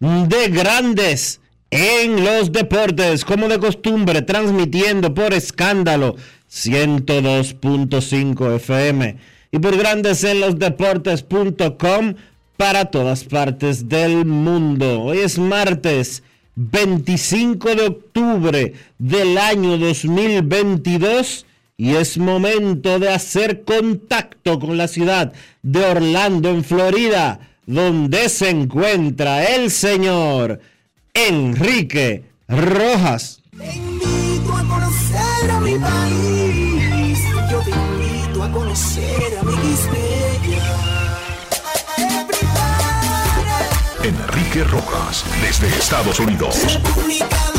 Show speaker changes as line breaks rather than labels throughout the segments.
de Grandes en los Deportes, como de costumbre, transmitiendo por escándalo 102.5 FM y por Grandes en los Deportes.com para todas partes del mundo. Hoy es martes 25 de octubre del año 2022 y es momento de hacer contacto con la ciudad de Orlando, en Florida, donde se encuentra el señor Enrique Rojas.
Te invito a conocer a mi país. Yo te invito a conocer a mi
Enrique Rojas, desde Estados Unidos.
República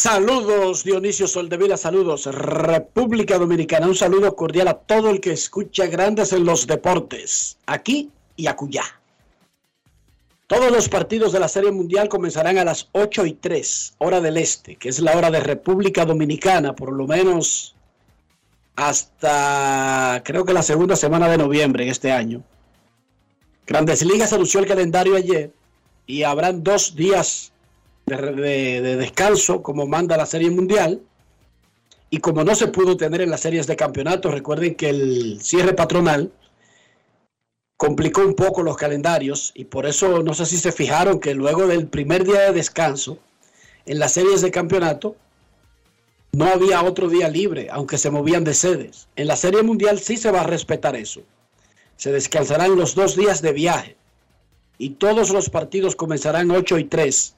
Saludos Dionisio Soldevila, saludos República Dominicana, un saludo cordial a todo el que escucha Grandes en los Deportes, aquí y acullá. Todos los partidos de la Serie Mundial comenzarán a las 8 y 3, hora del este, que es la hora de República Dominicana, por lo menos hasta creo que la segunda semana de noviembre en este año. Grandes Ligas anunció el calendario ayer y habrán dos días de, de- de descanso como manda la Serie Mundial. Y como no se pudo tener en las series de campeonato, recuerden que el cierre patronal complicó un poco los calendarios y por eso no sé si se fijaron que luego del primer día de descanso en las series de campeonato no había otro día libre, aunque se movían de sedes. En la Serie Mundial sí se va a respetar eso. Se descansarán los dos días de viaje y todos los partidos comenzarán 8 y 3,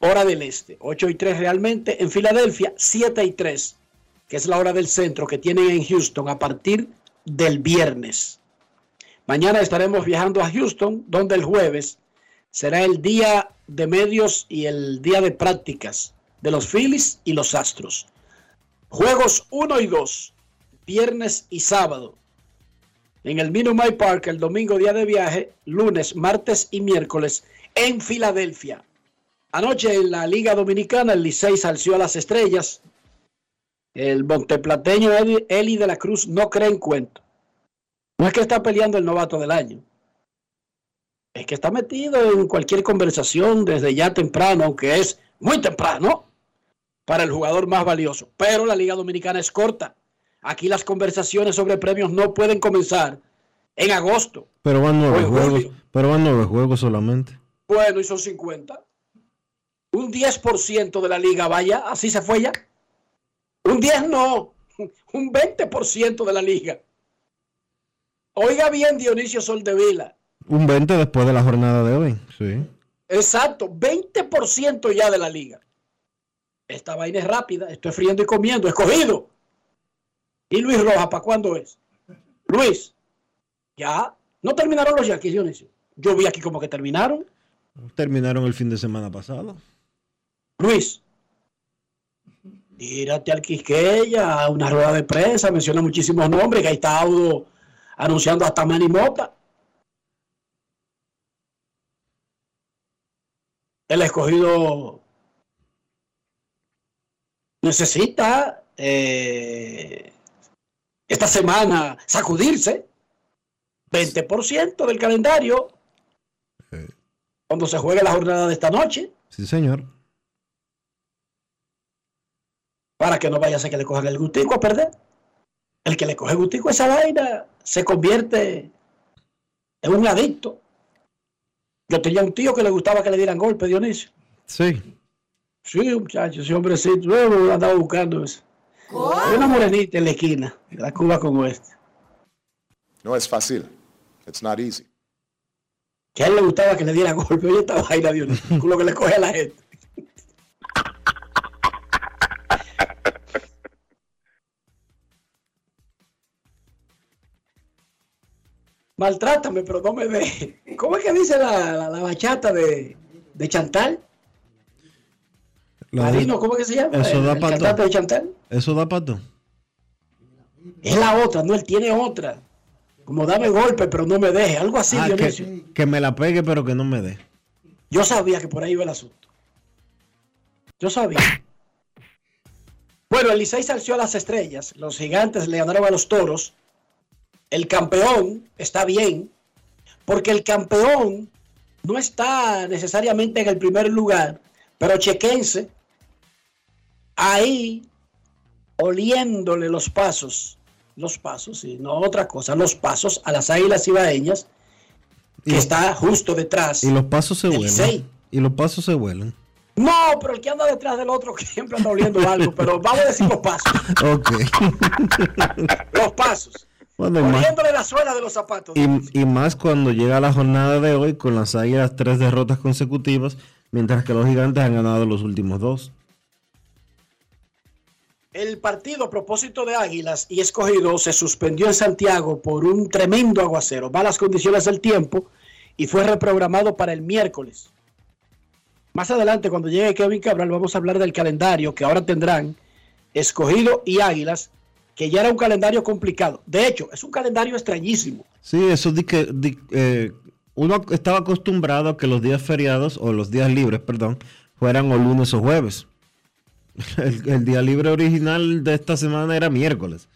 hora del este. 8 y 3 realmente. En Filadelfia, 7 y 3, que es la hora del centro que tienen en Houston a partir del viernes. Mañana estaremos viajando a Houston, donde el jueves será el día de medios y el día de prácticas de los Phillies y los Astros. Juegos 1 y 2, viernes y sábado. En el Minute Park el domingo día de viaje, lunes, martes y miércoles en Filadelfia. Anoche en la Liga Dominicana el Licey salció a las estrellas. El monteplateño Eli, Eli de la Cruz no cree en cuento. No es que está peleando el novato del año. Es que está metido en cualquier conversación desde ya temprano, aunque es muy temprano para el jugador más valioso. Pero la Liga Dominicana es corta. Aquí las conversaciones sobre premios no pueden comenzar en agosto.
Pero van nueve juegos, pero van nueve juegos solamente.
Bueno, y son 50. Un 10% de la liga, vaya, así se fue ya. Un 10 no, un 20% de la liga. Oiga bien, Dionisio Soldevila.
Un 20 después de la jornada de hoy, sí.
Exacto, 20% ya de la liga. Esta vaina es rápida, estoy friendo y comiendo, escogido. ¿Y Luis Rojas para cuándo es? Luis, Ya. No terminaron los Yankees, Dionisio. Yo vi aquí como que terminaron.
Terminaron el fin de semana pasado.
Luis. Tírate al Quisqueya, a una rueda de prensa, menciona muchísimos nombres, que ahí está Audo anunciando hasta Manny Mota. El escogido necesita eh, esta semana sacudirse 20% del calendario cuando se juegue la jornada de esta noche
sí, señor.
Para que no vaya a ser que le cojan el gustico a perder. El que le coge gustico a esa vaina se convierte en un adicto. Yo tenía un tío que le gustaba que le dieran golpe, Dionisio.
Sí.
Sí, muchacho, ese hombrecito, luego andaba buscando eso. Hay una morenita en la esquina de la Cuba como esta.
No es fácil. It's not easy.
Que a él le gustaba que le dieran golpe. Oye, esta vaina, Dionisio, con lo que le coge a la gente. Maltrátame, pero no me ve. ¿Cómo es que dice la, la- la bachata de, de Chantal?
La de-
Marino, ¿cómo es que se llama?
Eso
El-
da
el de Chantal.
Eso da pato.
Es la otra, no, él tiene otra. Como dame golpe, pero no me deje. Algo así,
Ah,
Dionisio.
que, que me la pegue, pero que no me dé.
Yo sabía que por ahí iba el asunto. Yo sabía. Bueno, el Licey salció a las estrellas. Los gigantes le ganaron a los toros. El campeón está bien. Porque el campeón no está necesariamente en el primer lugar. Pero chequense. Ahí, oliéndole los pasos. Los pasos, y no otra cosa. Los pasos a las águilas ibaeñas. Que
Y-
está justo detrás.
Y los pasos se
El
vuelan. Y los pasos se vuelan.
No, pero el que anda detrás del otro que siempre anda oliendo algo, pero vamos a decir los pasos.
Ok.
Los pasos.
Bueno, y más,
Oliéndole la suela de los zapatos.
y, y más cuando llega la jornada de hoy con las águilas tres derrotas consecutivas, mientras que los gigantes han ganado los últimos dos.
El partido a propósito de Águilas y Escogido se suspendió en Santiago por un tremendo aguacero, malas condiciones del tiempo y fue reprogramado para el miércoles. Más adelante, cuando llegue Kevin Cabral, vamos a hablar del calendario que ahora tendrán Escogido y Águilas, que ya era un calendario complicado. De hecho, es un calendario extrañísimo.
Sí, eso di que di- eh, uno estaba acostumbrado a que los días feriados, o los días libres, perdón, fueran o lunes o jueves. El, el día libre original de esta semana era miércoles.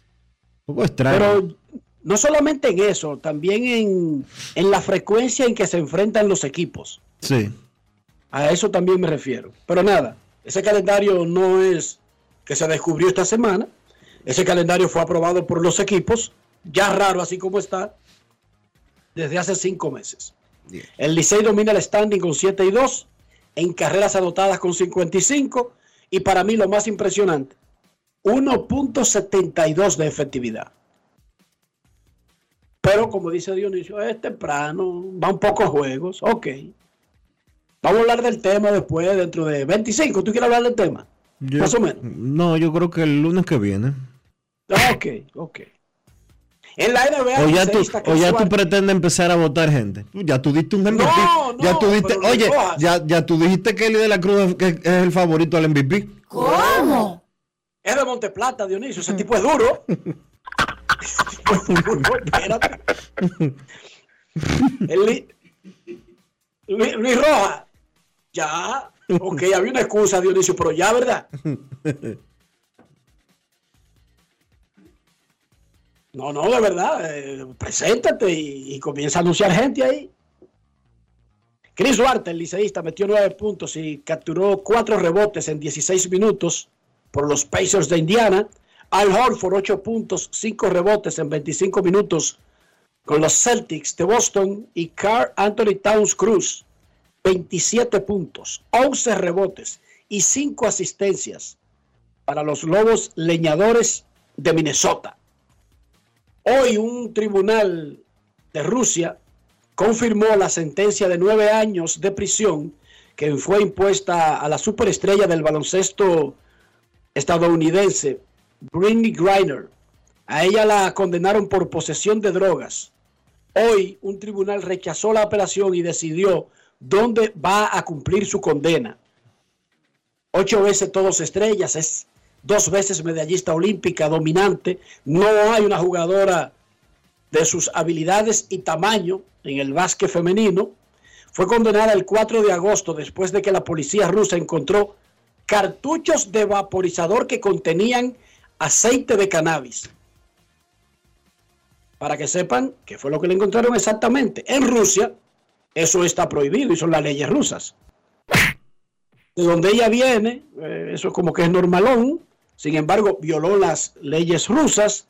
Un poco extraño.
Pero no solamente en eso, también en, en la frecuencia en que se enfrentan los equipos.
sí.
A eso también me refiero. Pero nada, ese calendario no es que se descubrió esta semana. Ese calendario fue aprobado por los equipos, ya raro así como está, desde hace cinco meses. El Licey domina el standing con 7 y 2, en carreras anotadas con 55 y para mí lo más impresionante, 1.72 de efectividad. Pero como dice Dionisio, es temprano, van pocos juegos, ok. Vamos a hablar del tema después, dentro de 25. ¿Tú quieres hablar del tema?
Yo-
Más o menos.
No, yo creo que el lunes que viene.
Ok, ok. En la NBA,
O ya tú, o ya tú pretendes empezar a votar gente. Tú Ya tú diste un MVP.
No, no,
ya tú diste, oye, ya, ya tú dijiste que Eli de la Cruz es, el favorito al MVP.
Es de Monteplata, Dionisio. Ese tipo es duro. Espérate. Luis, Luis Rojas. Ya. Ok, había una excusa, Dionisio, pero ya, ¿verdad? No, no, de verdad. eh, preséntate y, comienza a anunciar gente ahí. Chris Duarte, el liceísta, metió nueve puntos y capturó cuatro rebotes en 16 minutos por los Pacers de Indiana. Al Horford, ocho puntos, cinco rebotes en 25 minutos con los Celtics de Boston. Y Carl Anthony Towns Cruz, 27 puntos, 11 rebotes y cinco asistencias para los Lobos Leñadores de Minnesota. Hoy un tribunal de Rusia confirmó la sentencia de nueve años de prisión que fue impuesta a la superestrella del baloncesto estadounidense, Britney Griner. A ella la condenaron por posesión de drogas. Hoy un tribunal rechazó la apelación y decidió dónde va a cumplir su condena. Ocho veces todos estrellas, es dos veces medallista olímpica dominante. No hay una jugadora de sus habilidades y tamaño en el básquet femenino. Fue condenada el 4 de agosto después de que la policía rusa encontró cartuchos de vaporizador que contenían aceite de cannabis. Para que sepan qué fue lo que le encontraron exactamente. En Rusia eso está prohibido y son las leyes rusas. De donde ella viene, eh, eso como que es normalón. Sin embargo, violó las leyes rusas.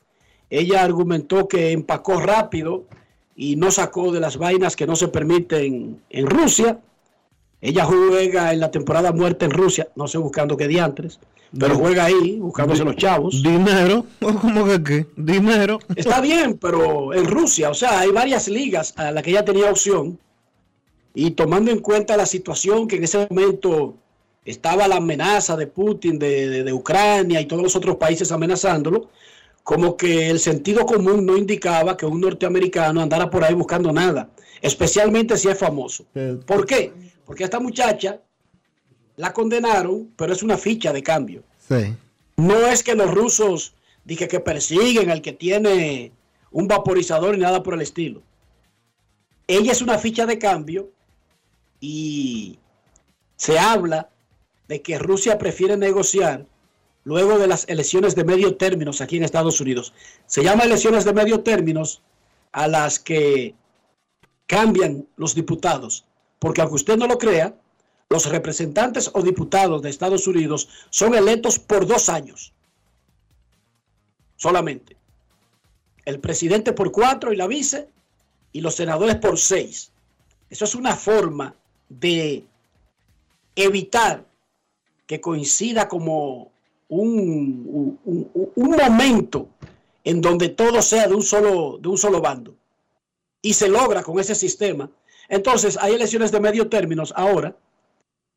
Ella argumentó que empacó rápido y no sacó de las vainas que no se permiten en Rusia. Ella juega en la temporada muerta en Rusia, no sé buscando qué diantres, pero juega ahí, buscándose los chavos.
Dinero, ¿cómo que qué? Dinero.
Está bien, pero en Rusia, o sea, hay varias ligas a las que ella tenía opción. Y tomando en cuenta la situación que en ese momento estaba la amenaza de Putin, de, de, de Ucrania y todos los otros países amenazándolo, como que el sentido común no indicaba que un norteamericano andara por ahí buscando nada, especialmente si es famoso. ¿Por qué? Porque a esta muchacha la condenaron, pero es una ficha de cambio.
Sí.
No es que los rusos dije que persiguen al que tiene un vaporizador y nada por el estilo. Ella es una ficha de cambio y se habla de que Rusia prefiere negociar luego de las elecciones de medio término aquí en Estados Unidos. Se llama elecciones de medio término a las que cambian los diputados, porque aunque usted no lo crea, los representantes o diputados de Estados Unidos son electos por dos años solamente. El presidente por cuatro y la vice, y los senadores por seis. Eso es una forma de evitar que coincida como un, un, momento en donde todo sea de un solo, de un solo bando. Y se logra con ese sistema. Entonces, hay elecciones de medio términos ahora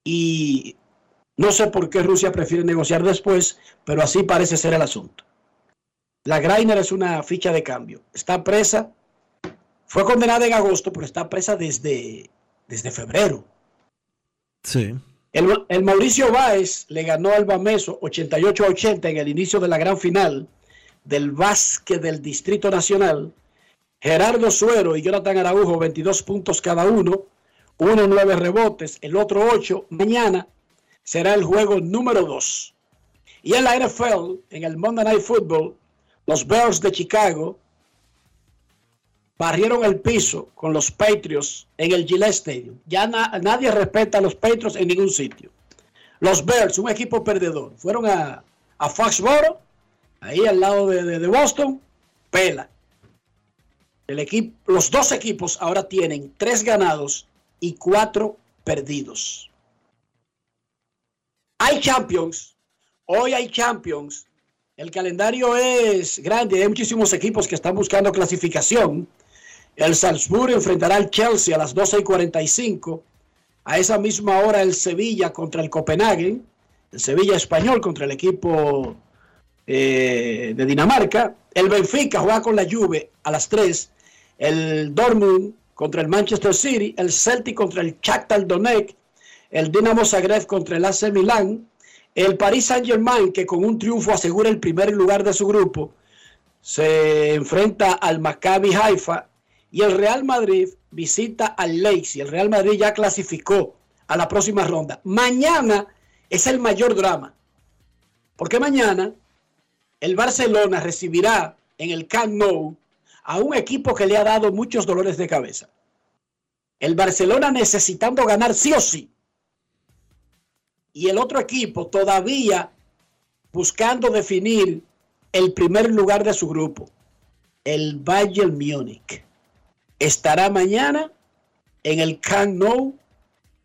y no sé por qué Rusia prefiere negociar después, pero así parece ser el asunto. La Greiner es una ficha de cambio. Está presa, fue condenada en agosto, pero está presa desde, desde febrero.
Sí.
El, Mauricio Báez le ganó al Bameso 88 a 80 en el inicio de la gran final del básquet del Distrito Nacional. Gerardo Suero y Jonathan Araujo, 22 puntos cada uno, uno nueve rebotes, el otro 8. Mañana será el juego número 2. Y en la NFL, en el Monday Night Football, los Bears de Chicago barrieron el piso con los Patriots en el Gillette Stadium. Ya na nadie respeta a los Patriots en ningún sitio. Los Bears, un equipo perdedor, fueron a, a Foxboro, ahí al lado de, de, de Boston, pela. El equipo, los dos equipos ahora tienen tres ganados y cuatro perdidos. Hay Champions, hoy hay Champions. El calendario es grande, hay muchísimos equipos que están buscando clasificación. El Salzburg enfrentará al Chelsea a las 12 y 45. A esa misma hora el Sevilla contra el Copenhagen. El Sevilla español contra el equipo eh, de Dinamarca. El Benfica juega con la Juve a las 3. El Dortmund contra el Manchester City. El Celtic contra el Shakhtar Donetsk. El Dinamo Zagreb contra el AC Milán. El Paris Saint Germain que con un triunfo asegura el primer lugar de su grupo. Se enfrenta al Maccabi Haifa y el Real Madrid visita al Leipzig. El Real Madrid ya clasificó a la próxima ronda. Mañana es el mayor drama. Porque mañana el Barcelona recibirá en el Camp Nou a un equipo que le ha dado muchos dolores de cabeza. El Barcelona necesitando ganar sí o sí. Y el otro equipo todavía buscando definir el primer lugar de su grupo. El Bayern Múnich estará mañana en el Camp Nou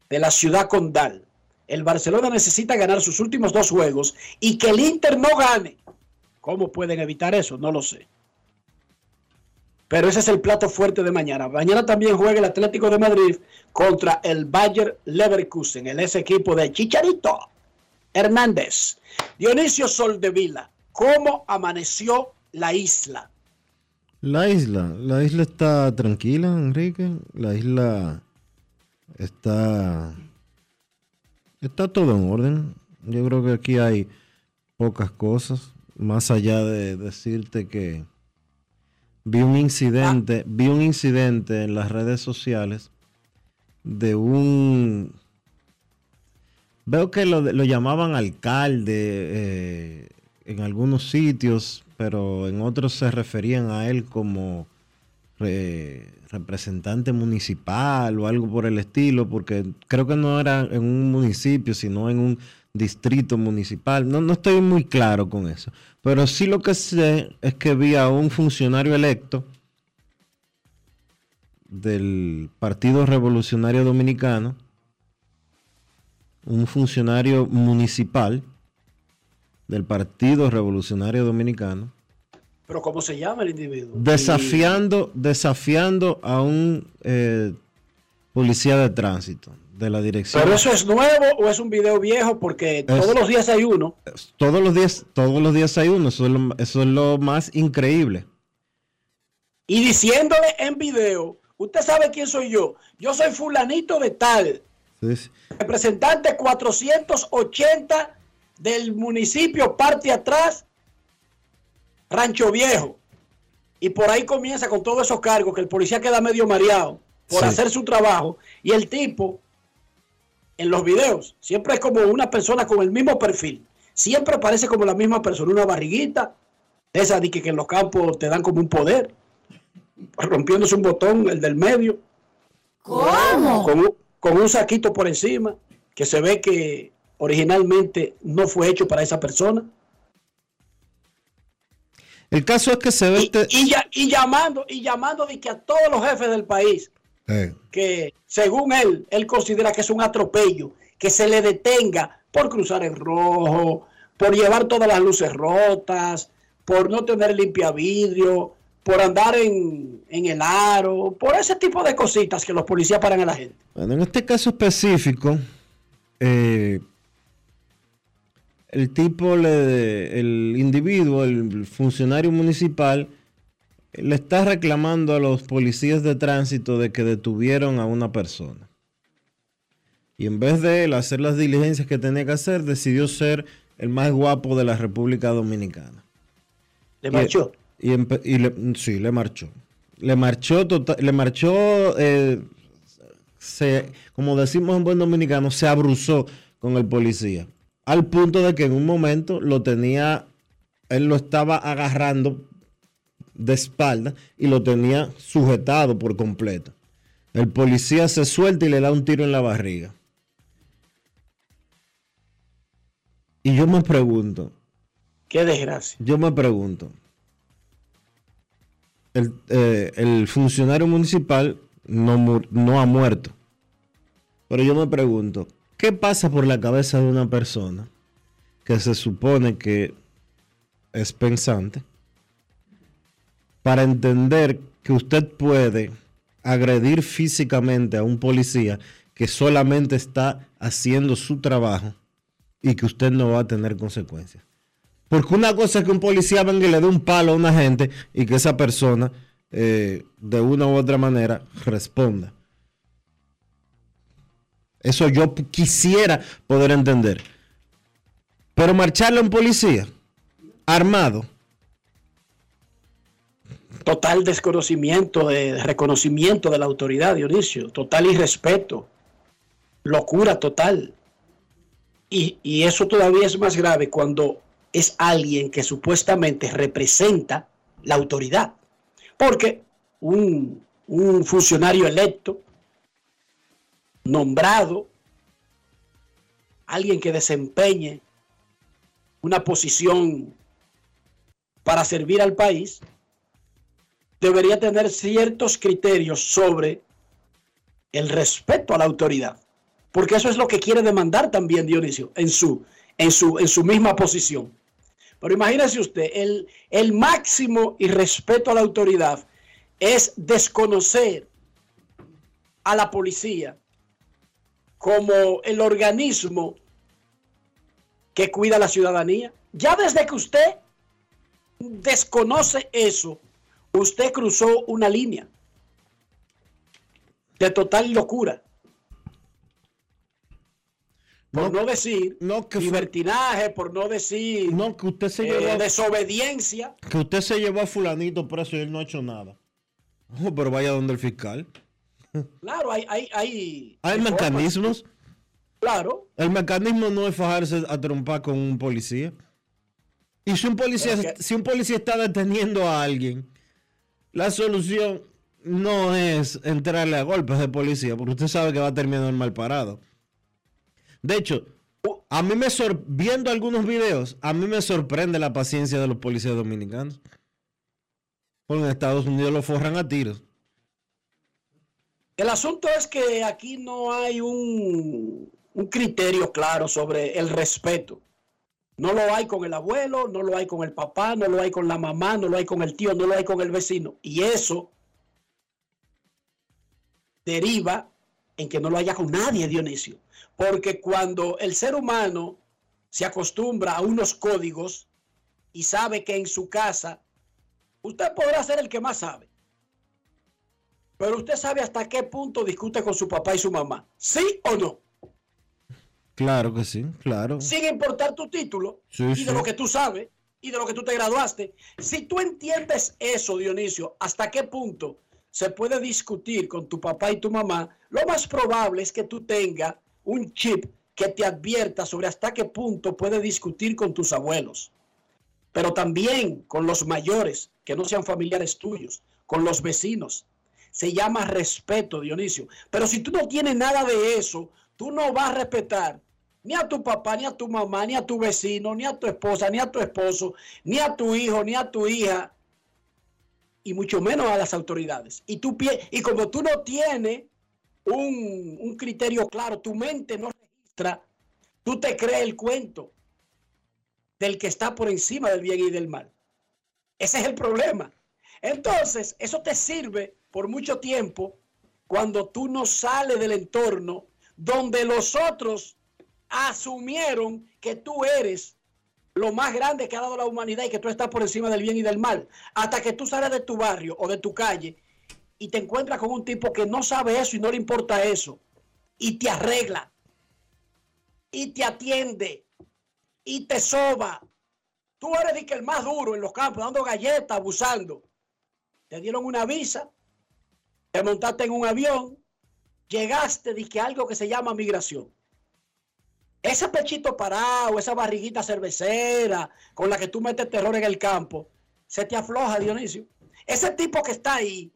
de la ciudad condal. El Barcelona necesita ganar sus últimos dos juegos y que el Inter no gane. ¿Cómo pueden evitar eso? No lo sé. Pero ese es el plato fuerte de mañana. Mañana también juega el Atlético de Madrid contra el Bayer Leverkusen, el ese equipo de Chicharito Hernández. Dionisio Soldevila, ¿cómo amaneció la isla?
La isla, la isla está tranquila, Enrique. La isla está está todo en orden. Yo creo que aquí hay pocas cosas, más allá de decirte que vi un incidente, vi un incidente en las redes sociales de un veo que lo, lo llamaban alcalde eh, en algunos sitios, pero en otros se referían a él como re- representante municipal o algo por el estilo, porque creo que no era en un municipio, sino en un distrito municipal. No, no estoy muy claro con eso, pero sí lo que sé es que vi a un funcionario electo del Partido Revolucionario Dominicano, un funcionario municipal del Partido Revolucionario Dominicano,
Pero ¿cómo se llama el individuo?
desafiando, desafiando a un eh, policía de tránsito de la dirección.
¿Pero eso es nuevo o es un video viejo? Porque todos los días hay uno.
Todos los días, todos los días hay uno, eso es lo, eso es lo más increíble.
Y diciéndole en video, usted sabe quién soy yo. Yo soy fulanito de tal,
Sí, sí.
representante 480 del municipio parte atrás, Rancho Viejo. Y por ahí comienza con todos esos cargos que el policía queda medio mareado por
Sí.
hacer su trabajo. Y el tipo, en los videos, siempre es como una persona con el mismo perfil. Siempre parece como la misma persona, una barriguita, esa de que, que en los campos te dan como un poder, rompiéndose un botón, el del medio. ¿Cómo? Con, un- con un saquito por encima, que se ve que originalmente no fue hecho para esa persona.
El caso es que se ve
Y,
este...
y ya- y llamando, y llamando de que a todos los jefes del país,
Eh,
que según él, él considera que es un atropello, que se le detenga por cruzar en rojo, por llevar todas las luces rotas, por no tener limpia vidrio, por andar en, en el aro, por ese tipo de cositas que los policías paran a la gente.
Bueno, en este caso específico, eh, el tipo, le, el individuo, el funcionario municipal, le está reclamando a los policías de tránsito de que detuvieron a una persona. Y en vez de él hacer las diligencias que tenía que hacer, decidió ser el más guapo de la República Dominicana.
Le
Y-
marchó.
Y, empe- y le, sí, le marchó. Le marchó, tota- le marchó, eh, se, como decimos en buen dominicano, se abruzó con el policía. Al punto de que en un momento lo tenía, él lo estaba agarrando de espalda y lo tenía sujetado por completo. El policía se suelta y le da un tiro en la barriga. Y yo me pregunto,
Qué desgracia.
yo me pregunto, el, eh, el funcionario municipal no, mu- no ha muerto, pero yo me pregunto, ¿qué pasa por la cabeza de una persona que se supone que es pensante para entender que usted puede agredir físicamente a un policía que solamente está haciendo su trabajo y que usted no va a tener consecuencias? Porque una cosa es que un policía venga y le dé un palo a una gente y que esa persona eh, de una u otra manera responda. Eso yo quisiera poder entender. Pero marcharle a un policía armado,
Total desconocimiento, de, de reconocimiento de la autoridad, Dionisio. Total irrespeto. Locura total. Y, y eso todavía es más grave cuando es alguien que supuestamente representa la autoridad. Porque un, un funcionario electo, nombrado, alguien que desempeñe una posición para servir al país, debería tener ciertos criterios sobre el respeto a la autoridad. Porque eso es lo que quiere demandar también Dionisio en su, en su, en su misma posición. Pero imagínese usted, el, el máximo irrespeto a la autoridad es desconocer a la policía como el organismo que cuida a la ciudadanía. Ya desde que usted desconoce eso, Usted cruzó una línea de total locura. Por no,
No,
decir
no, que fue-
libertinaje, por no decir
No, que usted se
eh,
llevó,
desobediencia.
que usted se llevó a fulanito preso y él no ha hecho nada. Oh, pero vaya donde el fiscal.
Claro, hay, hay, hay,
Hay mecanismos.
Claro,
El mecanismo no es fajarse a trompar con un policía. Y si un policía, si un policía está deteniendo a alguien, la solución no es entrarle a golpes de policía, porque usted sabe que va a terminar mal parado. De hecho, a mí me sor- viendo algunos videos, a mí me sorprende la paciencia de los policías dominicanos. Porque en Estados Unidos lo forran a tiros.
El asunto es que aquí no hay un, criterio claro sobre el respeto. No lo hay con el abuelo, no lo hay con el papá, no lo hay con la mamá, no lo hay con el tío, no lo hay con el vecino. Y eso deriva en que no lo haya con nadie, Dionisio. Porque cuando el ser humano se acostumbra a unos códigos y sabe que en su casa usted podrá ser el que más sabe. Pero usted sabe hasta qué punto discute con su papá y su mamá. ¿Sí o no?
Claro que sí, claro.
Sin importar tu título
Sí,
y
sí.
de lo que tú sabes y de lo que tú te graduaste. Si tú entiendes eso, Dionisio, hasta qué punto se puede discutir con tu papá y tu mamá, lo más probable es que tú tengas un chip que te advierta sobre hasta qué punto puede discutir con tus abuelos. Pero también con los mayores, que no sean familiares tuyos, con los vecinos. Se llama respeto, Dionisio. Pero si tú no tienes nada de eso, tú no vas a respetar ni a tu papá, ni a tu mamá, ni a tu vecino, ni a tu esposa, ni a tu esposo, ni a tu hijo, ni a tu hija, y mucho menos a las autoridades. Y, tú, y como tú no tienes un, un criterio claro, tu mente no registra, tú te crees el cuento del que está por encima del bien y del mal. Ese es el problema. Entonces, eso te sirve por mucho tiempo cuando tú no sales del entorno donde los otros asumieron que tú eres lo más grande que ha dado la humanidad y que tú estás por encima del bien y del mal. Hasta que tú sales de tu barrio o de tu calle y te encuentras con un tipo que no sabe eso y no le importa eso y te arregla y te atiende y te soba. Tú eres el más duro en los campos, dando galletas, abusando. Te dieron una visa, te montaste en un avión, llegaste que algo que se llama migración. Ese pechito parado, esa barriguita cervecera con la que tú metes terror en el campo, se te afloja, Dionisio. Ese tipo que está ahí,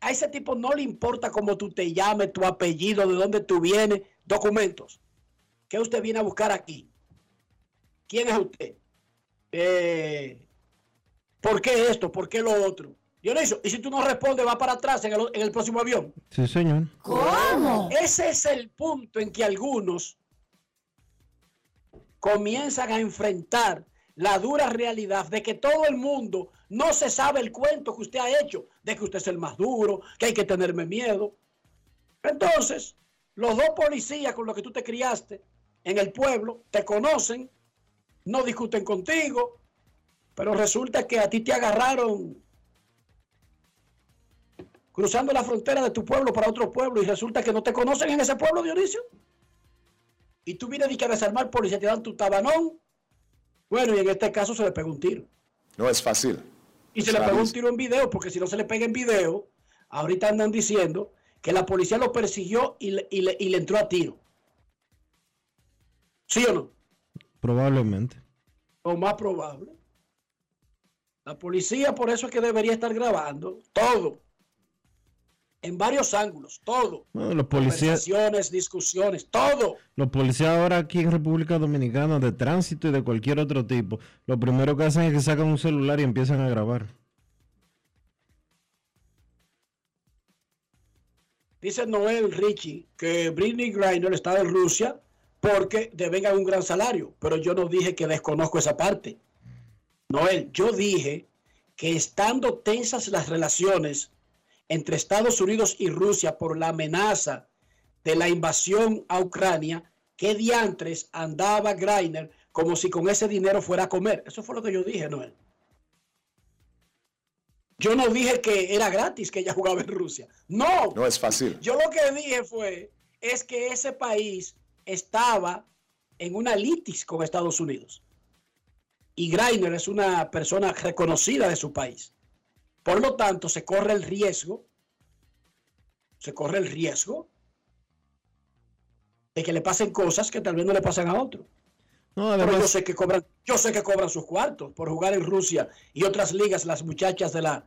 a ese tipo no le importa cómo tú te llames, tu apellido, de dónde tú vienes, documentos. ¿Qué usted viene a buscar aquí? ¿Quién es usted? Eh, ¿Por qué esto? ¿Por qué lo otro? Dionisio, y si tú no respondes, va para atrás en el, en el próximo avión.
Sí, señor.
Ese es el punto en que algunos comienzan a enfrentar la dura realidad de que todo el mundo no se sabe el cuento que usted ha hecho, de que usted es el más duro, que hay que tenerme miedo. Entonces, los dos policías con los que tú te criaste en el pueblo te conocen, no discuten contigo, pero resulta que a ti te agarraron cruzando la frontera de tu pueblo para otro pueblo y resulta que no te conocen en ese pueblo, Dionisio. Y tú vienes y que a desarmar policía, te dan tu tabanón. Bueno, y en este caso se le pegó un tiro.
No es fácil.
Y se le pegó un tiro en video, porque si no se le pega en video, ahorita andan diciendo que la policía lo persiguió y le, y le- y le entró a tiro. ¿Sí o no?
Probablemente.
Lo más probable. La policía por eso es que debería estar grabando todo. En varios ángulos, todo.
Bueno, los policías,
Conversaciones, discusiones, todo.
los policías ahora aquí en República Dominicana de tránsito y de cualquier otro tipo, lo primero que hacen es que sacan un celular y empiezan a grabar.
Dice Noel Richie que Britney Griner está en Rusia porque devengan un gran salario, pero yo no dije que desconozco esa parte. Noel, yo dije que estando tensas las relaciones entre Estados Unidos y Rusia por la amenaza de la invasión a Ucrania, ¿qué diantres andaba Greiner como si con ese dinero fuera a comer? Eso fue lo que yo dije, Noel. Yo no dije que era gratis que ella jugaba en Rusia. No.
No es fácil.
Yo lo que dije fue, es que ese país estaba en una litis con Estados Unidos. Y Greiner es una persona reconocida de su país. Por lo tanto, se corre el riesgo, se corre el riesgo de que le pasen cosas que tal vez no le pasen a otro.
No,
Pero yo sé que cobran, yo sé que cobran sus cuartos por jugar en Rusia y otras ligas, las muchachas de la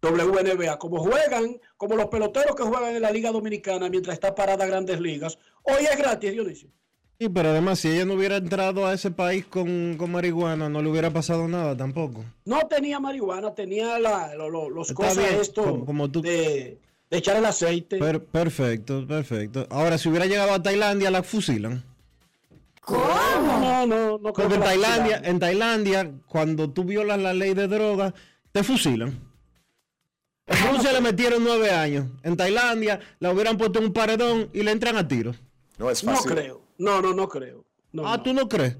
WNBA, como juegan, como los peloteros que juegan en la Liga Dominicana mientras está parada Grandes Ligas. Hoy es gratis, Dionisio.
Sí, pero además, si ella no hubiera entrado a ese país con, con marihuana, no le hubiera pasado nada tampoco.
No tenía marihuana, tenía la, lo- lo- los
Está
cosas
bien,
esto
como- como tú-
de, de echar el aceite.
Per- perfecto, perfecto. Ahora, si hubiera llegado a Tailandia, la fusilan.
no, no, no, no creo
Porque
que
en
la
Tailandia, en Tailandia, cuando tú violas la ley de drogas, te fusilan. En Rusia le metieron nueve años. En Tailandia la hubieran puesto en un paredón y le entran a tiro.
No es
No
fácil.
creo. No, no, no creo. No,
ah,
no.
¿tú no crees?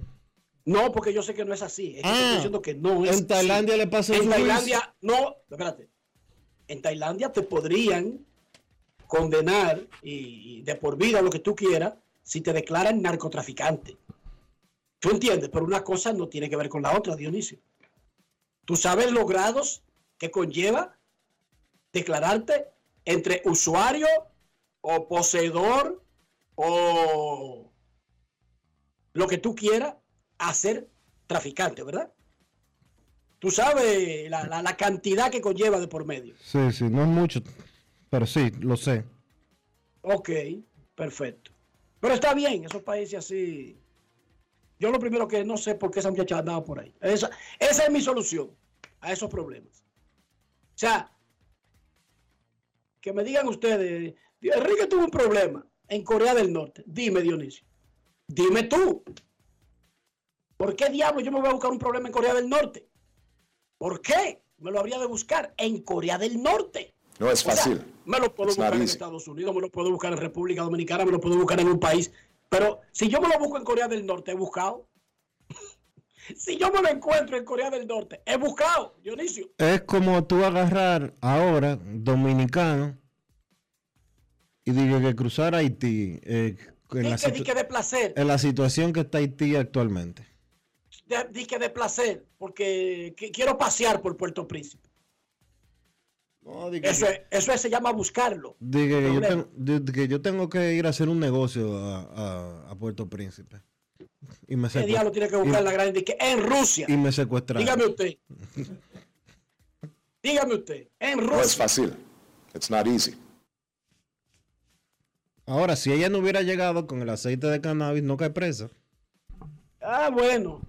No, porque yo sé que no es así. Es que
Ah,
estoy diciendo que no es
en Tailandia
así.
le pasó
En Tailandia, no, espérate. En Tailandia te podrían condenar y, y de por vida lo que tú quieras si te declaran narcotraficante. ¿Tú entiendes? Pero una cosa no tiene que ver con la otra, Dionisio. ¿Tú sabes los grados que conlleva declararte entre usuario o poseedor o lo que tú quieras a ser traficante, ¿verdad? Tú sabes la, la- la cantidad que conlleva de por medio.
Sí, sí, no es mucho, pero sí, lo sé.
Ok, perfecto. Pero está bien, esos países así. Yo lo primero que no sé por qué esa muchacha andaba por ahí. Esa, esa es mi solución a esos problemas. O sea, que me digan ustedes, Enrique tuvo un problema en Corea del Norte. Dime, Dionisio. Dime tú. ¿Por qué diablo yo me voy a buscar un problema en Corea del Norte? ¿Por qué? Me lo habría de buscar en Corea del Norte.
No es
O sea,
fácil.
me lo puedo
It's
buscar en. Estados Unidos, me lo puedo buscar en República Dominicana, me lo puedo buscar en un país. Pero si yo me lo busco en Corea del Norte, he buscado. si yo me lo encuentro en Corea del Norte, he buscado, Dionisio.
Es como tú agarrar ahora dominicano y digo que cruzar Haití eh, en, la
Dique, dique de placer,
en la situación que está Haití actualmente.
de- dique de placer, porque que- quiero pasear por Puerto Príncipe.
No,
Eso, es- eso es- se llama buscarlo.
di que, yo tengo, di que yo tengo que ir a hacer un negocio a, a- a Puerto Príncipe. Y me,
¿Qué diablo tiene que buscar la gran dique? En Rusia.
y me secuestraron.
Dígame usted. Dígame usted. En
No es
Rusia.
fácil. It's not easy.
Ahora, si ella no hubiera llegado con el aceite de cannabis, no cae presa.
Ah, bueno.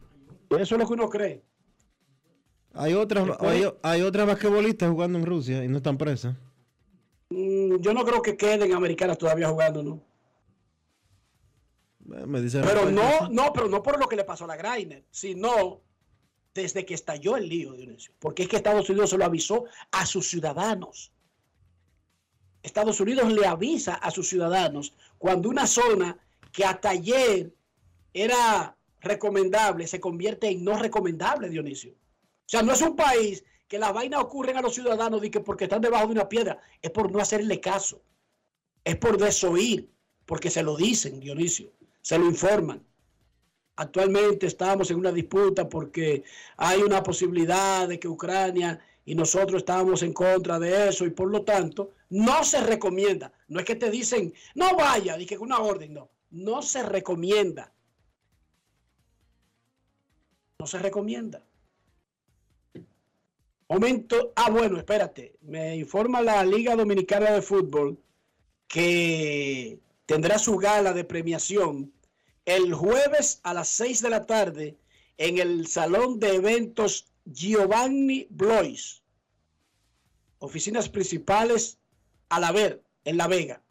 Eso es lo que uno cree.
Hay otras, hay, hay otras basquetbolistas jugando en Rusia y no están presas.
Mm, yo no creo que queden americanas todavía jugando, ¿no?
Eh, Me
Pero no, no, pero no por lo que le pasó a la Grainer, sino desde que estalló el lío, Dionisio. Porque es que Estados Unidos se lo avisó a sus ciudadanos. Estados Unidos le avisa a sus ciudadanos cuando una zona que hasta ayer era recomendable se convierte en no recomendable, Dionisio. O sea, no es un país que las vainas ocurren a los ciudadanos de que porque están debajo de una piedra, es por no hacerle caso, es por desoír, porque se lo dicen, Dionisio, se lo informan. Actualmente estamos en una disputa porque hay una posibilidad de que Ucrania y nosotros estamos en contra de eso y por lo tanto no se recomienda. No es que te dicen, no vaya, dije que una orden, no. No se recomienda. No se recomienda. Momento. Ah, bueno, espérate. Me informa la Liga Dominicana de Fútbol que tendrá su gala de premiación el jueves a las 6 de la tarde en el Salón de Eventos Giovanni Blois. Oficinas principales a la ver en La Vega.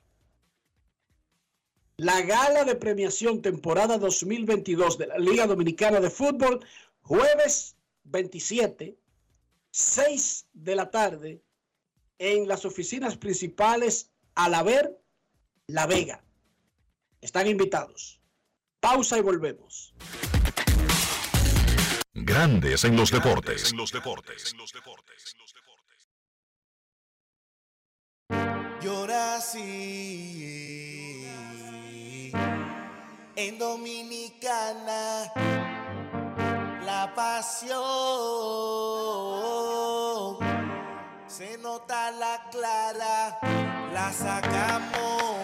La gala de premiación temporada 2022 de la Liga Dominicana de Fútbol, jueves 27, 6 de la tarde, en las oficinas principales a la ver La Vega. Están invitados. Pausa y volvemos.
Grandes en los deportes. En los deportes.
en los deportes, en los deportes. Llora así
en Dominicana la pasión se nota la clara, la sacamos.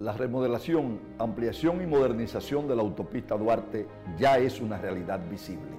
La remodelación, ampliación y modernización de la autopista Duarte ya es una realidad visible.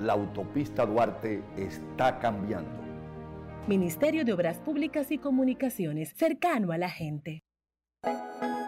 La autopista Duarte está cambiando.
Ministerio de Obras Públicas y Comunicaciones, cercano a la gente.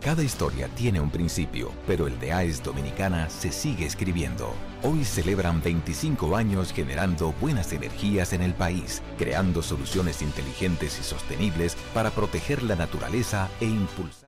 Cada historia tiene un principio, pero el de AES Dominicana se sigue escribiendo. Hoy celebran 25 años generando buenas energías en el país, creando soluciones inteligentes y sostenibles para proteger la naturaleza e impulsar.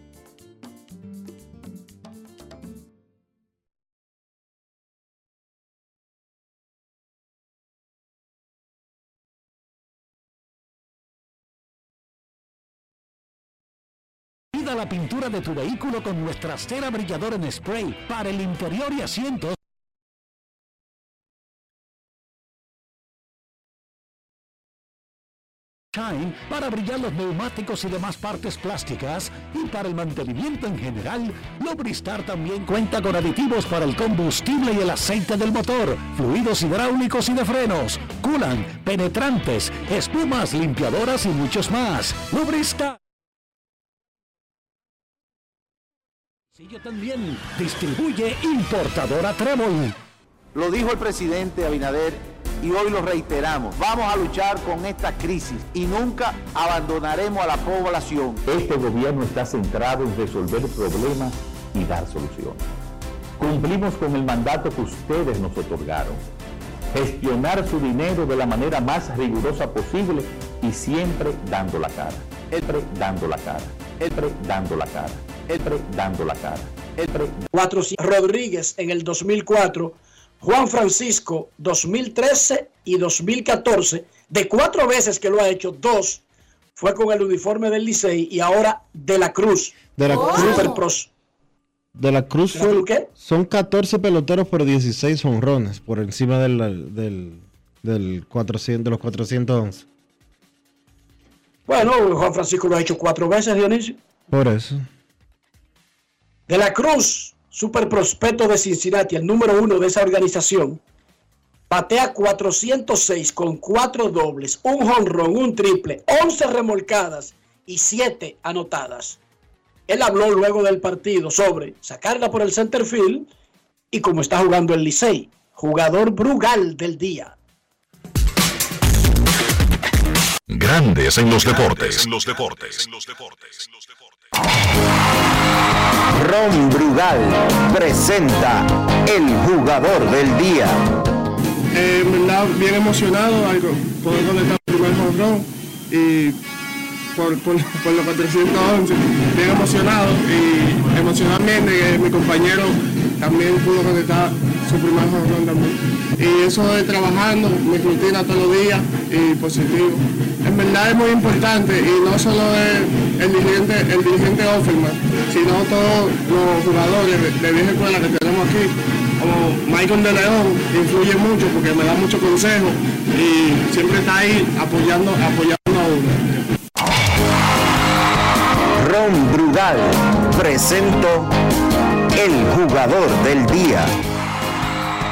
la pintura de tu vehículo con nuestra cera brilladora en spray para el interior y asientos. Shine para brillar los neumáticos y demás partes plásticas y para el mantenimiento en general, Lubristar también cuenta con aditivos para el combustible y el aceite del motor, fluidos hidráulicos y de frenos, culan, penetrantes, espumas, limpiadoras y muchos más. Lubristar. Sigue también distribuye importadora Trébol.
Lo dijo el presidente Abinader
y hoy lo reiteramos. Vamos a luchar con esta crisis y nunca abandonaremos a la población.
Este gobierno está centrado en resolver problemas y dar soluciones. Cumplimos con el mandato que ustedes nos otorgaron. Gestionar su dinero de la manera más rigurosa posible y siempre dando la cara. Siempre dando la cara. Siempre dando la cara. Siempre dando la cara. Siempre
400 Rodríguez en el 2004, Juan Francisco 2013 y 2014. De cuatro veces que lo ha hecho, dos fue con el uniforme del Licey y ahora de la Cruz.
De la Cruz.
Superpros.
De la Cruz
¿De la Cruz qué?
son 14 peloteros por 16 honrones por encima del, del, del 400, de los 411.
Bueno, Juan Francisco lo ha hecho cuatro veces, Dionisio.
Por eso.
De la Cruz, super prospecto de Cincinnati, el número uno de esa organización, batea 406 con cuatro dobles, un jonrón, un triple, 11 remolcadas y 7 anotadas. Él habló luego del partido sobre sacarla por el center field y como está jugando el Licey, jugador Brugal del día.
Grandes en los deportes. En los deportes.
Ron Brugal presenta el jugador del día.
Eh, bien emocionado al poder conectar el primer jonrón y por, por, por los 411, bien emocionado y emocionalmente que mi compañero también pudo conectar su primer jonrón también. Y eso de trabajando, mi rutina todos los días y positivo. En verdad es muy importante y no solo es el dirigente, el dirigente Offerman, sino todos los jugadores de, vieja escuela que tenemos aquí como Michael de León influye mucho porque me da mucho consejo y siempre está ahí apoyando, apoyando.
Ron Brugal presento el jugador del día.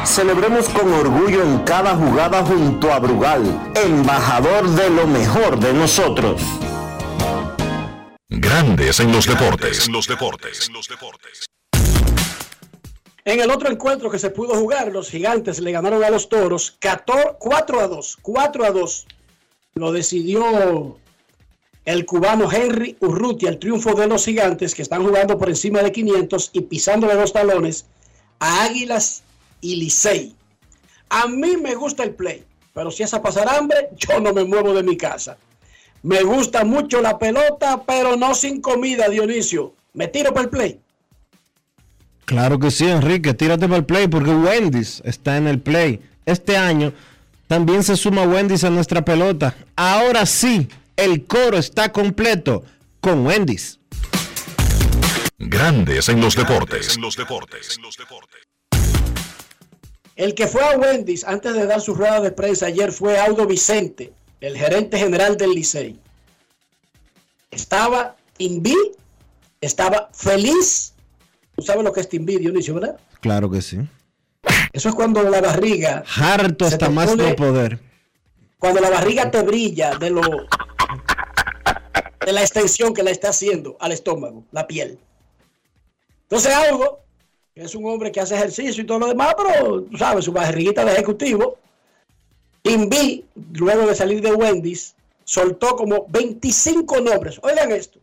Celebremos con orgullo en cada jugada junto a Brugal, embajador de lo mejor de nosotros.
Grandes en los deportes. En los deportes.
En el otro encuentro que se pudo jugar, los gigantes le ganaron a los toros 14 4 a 2. 4 a 2. Lo decidió el cubano Henry Urrutia, el triunfo de los gigantes que están jugando por encima de 500 y pisándole los talones a Águilas y Licey. A mí me gusta el play, pero si es a pasar hambre, yo no me muevo de mi casa. Me gusta mucho la pelota, pero no sin comida, Dionisio. Me tiro para el play.
Claro que sí, Enrique, tírate para el play porque Wendy's está en el play. Este año también se suma Wendy's a nuestra pelota. Ahora sí, el coro está completo con Wendy's.
Grandes en los deportes. En los deportes.
El que fue a Wendy's antes de dar su rueda de prensa ayer fue Audo Vicente, el gerente general del Licey. Estaba inví, estaba feliz. ¿Tú sabes lo que es Timbi, Dionisio, verdad?
Claro que sí.
Eso es cuando la barriga.
Harto hasta más no poder.
Cuando la barriga te brilla de lo de la extensión que la está haciendo al estómago, la piel. Entonces Audo, que es un hombre que hace ejercicio y todo lo demás, pero tú sabes, su barriguita de ejecutivo, Invi, luego de salir de Wendy's, soltó como 25 nombres. Oigan esto.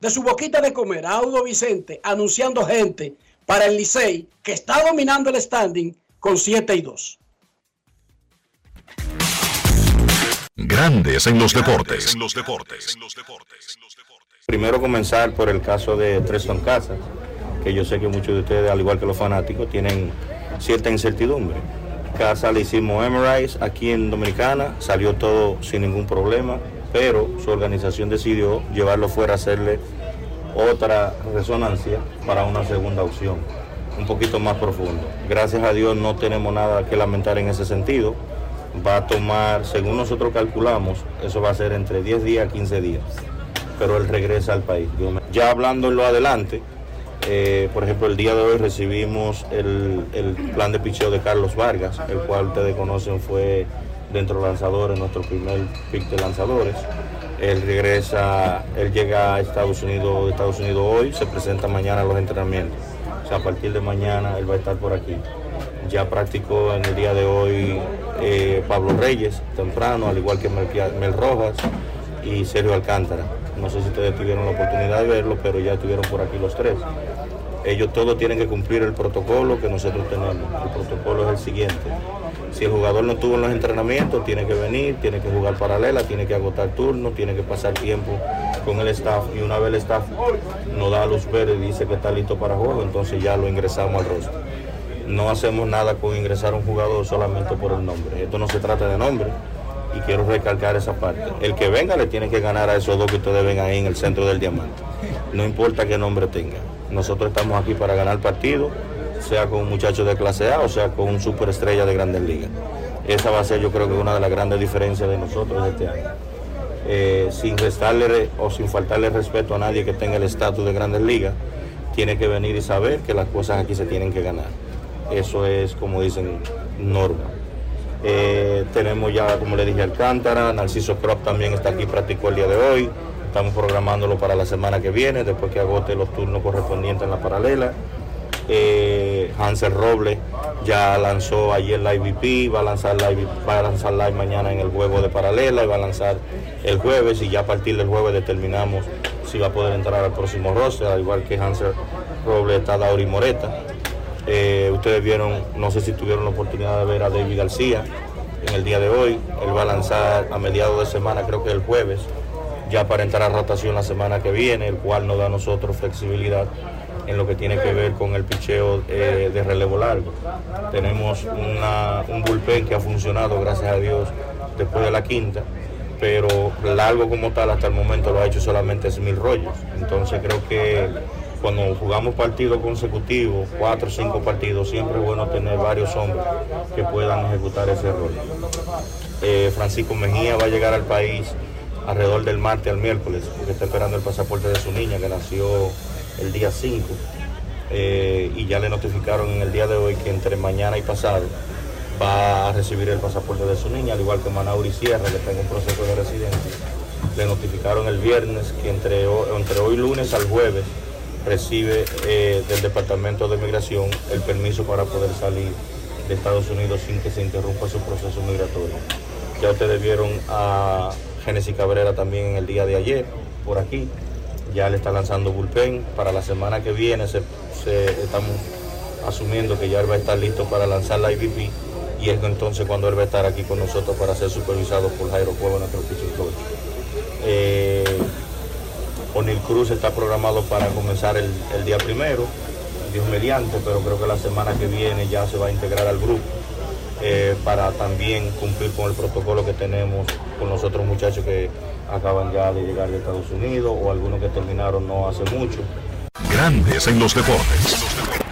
De su boquita de comer, Audo Vicente anunciando gente para el Licey que está dominando el standing con 7 y 2.
Grandes en los deportes. En los deportes.
Primero comenzar por el caso de Treston Casas, que yo sé que muchos de ustedes, al igual que los fanáticos, tienen cierta incertidumbre. Casa le hicimos MRIs aquí en Dominicana, salió todo sin ningún problema, pero su organización decidió llevarlo fuera a hacerle otra resonancia para una segunda opción, un poquito más profundo. Gracias a Dios no tenemos nada que lamentar en ese sentido. Va a tomar, según nosotros calculamos, eso va a ser entre 10 días a 15 días pero él regresa al país. Ya hablando en lo adelante, eh, por ejemplo, el día de hoy recibimos el, el plan de picheo de Carlos Vargas, el cual ustedes conocen fue dentro lanzadores, nuestro primer pick de lanzadores. Él regresa, él llega a Estados Unidos, Estados Unidos hoy, se presenta mañana a los entrenamientos. O sea, a partir de mañana él va a estar por aquí. Ya practicó en el día de hoy eh, Pablo Reyes temprano, al igual que Mel, Mel Rojas y Sergio Alcántara. No sé si ustedes tuvieron la oportunidad de verlo, pero ya estuvieron por aquí los tres. Ellos todos tienen que cumplir el protocolo que nosotros tenemos. El protocolo es el siguiente. Si el jugador no estuvo en los entrenamientos, tiene que venir, tiene que jugar paralela, tiene que agotar turnos, tiene que pasar tiempo con el staff y una vez el staff nos da luz verde y dice que está listo para juego, entonces ya lo ingresamos al rostro. No hacemos nada con ingresar a un jugador solamente por el nombre. Esto no se trata de nombre y quiero recalcar esa parte. El que venga le tiene que ganar a esos dos que ustedes ven ahí en el centro del diamante. No importa qué nombre tenga. Nosotros estamos aquí para ganar partido, sea con un muchacho de clase A o sea con un superestrella de grandes ligas. Esa va a ser yo creo que una de las grandes diferencias de nosotros este año. Eh, sin restarle o sin faltarle respeto a nadie que tenga el estatus de grandes ligas, tiene que venir y saber que las cosas aquí se tienen que ganar. Eso es, como dicen, norma. Eh, tenemos ya, como le dije, Alcántara, Narciso Crop también está aquí, practicó el día de hoy. Estamos programándolo para la semana que viene, después que agote los turnos correspondientes en la paralela. Eh, Hansel Robles ya lanzó ayer la IVP, va a lanzar la va a lanzar live mañana en el juego de paralela y va a lanzar el jueves y ya a partir del jueves determinamos si va a poder entrar al próximo roster, al igual que Hansel Robles está Dauri Moreta. Eh, ustedes vieron, no sé si tuvieron la oportunidad de ver a David García en el día de hoy. Él va a lanzar a mediados de semana, creo que el jueves, ya para entrar a rotación la semana que viene, el cual nos da a nosotros flexibilidad en lo que tiene que ver con el picheo eh, de relevo largo. Tenemos un bullpen que ha funcionado, gracias a Dios, después de la quinta, pero largo como tal hasta el momento lo ha hecho solamente Smil Rollos. Entonces creo que cuando jugamos partidos consecutivos, cuatro o cinco partidos, siempre es bueno tener varios hombres que puedan ejecutar ese rol. Eh, Francisco Mejía va a llegar al país alrededor del martes al miércoles, porque está esperando el pasaporte de su niña que nació el día 5. Eh, y ya le notificaron en el día de hoy que entre mañana y pasado va a recibir el pasaporte de su niña, al igual que Manauri Sierra, que está en un proceso de residencia. Le notificaron el viernes que entre, entre hoy lunes al jueves recibe eh, del Departamento de Migración el permiso para poder salir de Estados Unidos sin que se interrumpa su proceso migratorio. Ya ustedes vieron a Génesis Cabrera también el día de ayer, por aquí. Ya le está lanzando bullpen. Para la semana que viene se, estamos asumiendo que ya él va a estar listo para lanzar la IVP y es entonces cuando él va a estar aquí con nosotros para ser supervisado por Jairo Cueva, nuestro. Eh, O'Neill Cruz está programado para comenzar el, día primero, Dios mediante, pero creo que la semana que viene ya se va a integrar al grupo eh, para también cumplir con el protocolo que tenemos con los otros muchachos que acaban ya de llegar de Estados Unidos o algunos que terminaron no hace mucho.
Grandes en los deportes.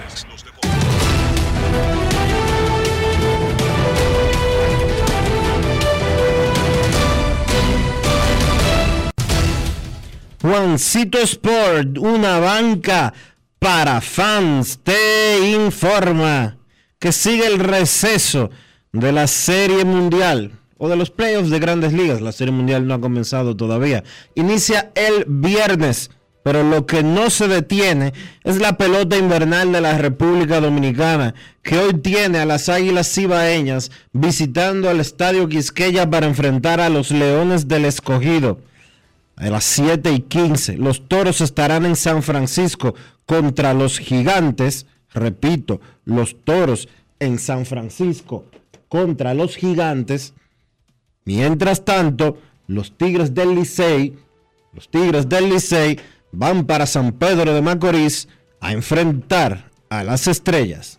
Juancito Sport, una banca para fans, te informa que sigue el receso de la Serie Mundial o de los playoffs de grandes ligas. La Serie Mundial no ha comenzado todavía. Inicia el viernes, pero lo que no se detiene es la pelota invernal de la República Dominicana, que hoy tiene a las Águilas Cibaeñas visitando al Estadio Quisqueya para enfrentar a los Leones del Escogido a las 7 y 15. Los toros estarán en San Francisco contra los gigantes. Repito, los toros en San Francisco contra los gigantes. Mientras tanto, los Tigres del Licey, los Tigres del van para San Pedro de Macorís a enfrentar a las estrellas.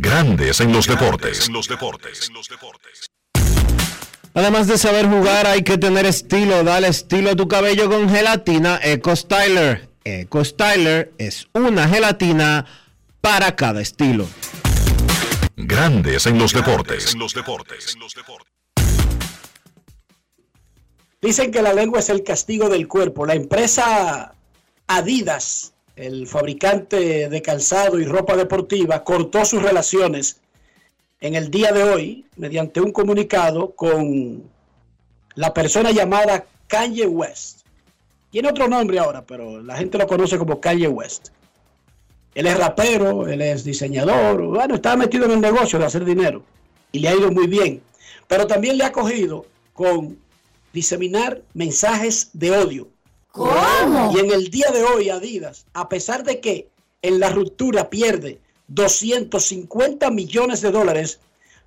Grandes en los deportes.
Además de saber jugar, hay que tener estilo. Dale estilo a tu cabello con gelatina Eco Styler. Eco Styler es una gelatina para cada estilo.
Grandes en los deportes.
Dicen que la lengua es el castigo del cuerpo. La empresa Adidas, el fabricante de calzado y ropa deportiva, cortó sus relaciones en el día de hoy mediante un comunicado con la persona llamada Kanye West. Tiene otro nombre ahora, pero la gente lo conoce como Kanye West. Él es rapero, él es diseñador, bueno, está metido en el negocio de hacer dinero y le ha ido muy bien. Pero también le ha cogido con diseminar mensajes de odio. Y en el día de hoy, Adidas, a pesar de que en la ruptura pierde 250 millones de dólares,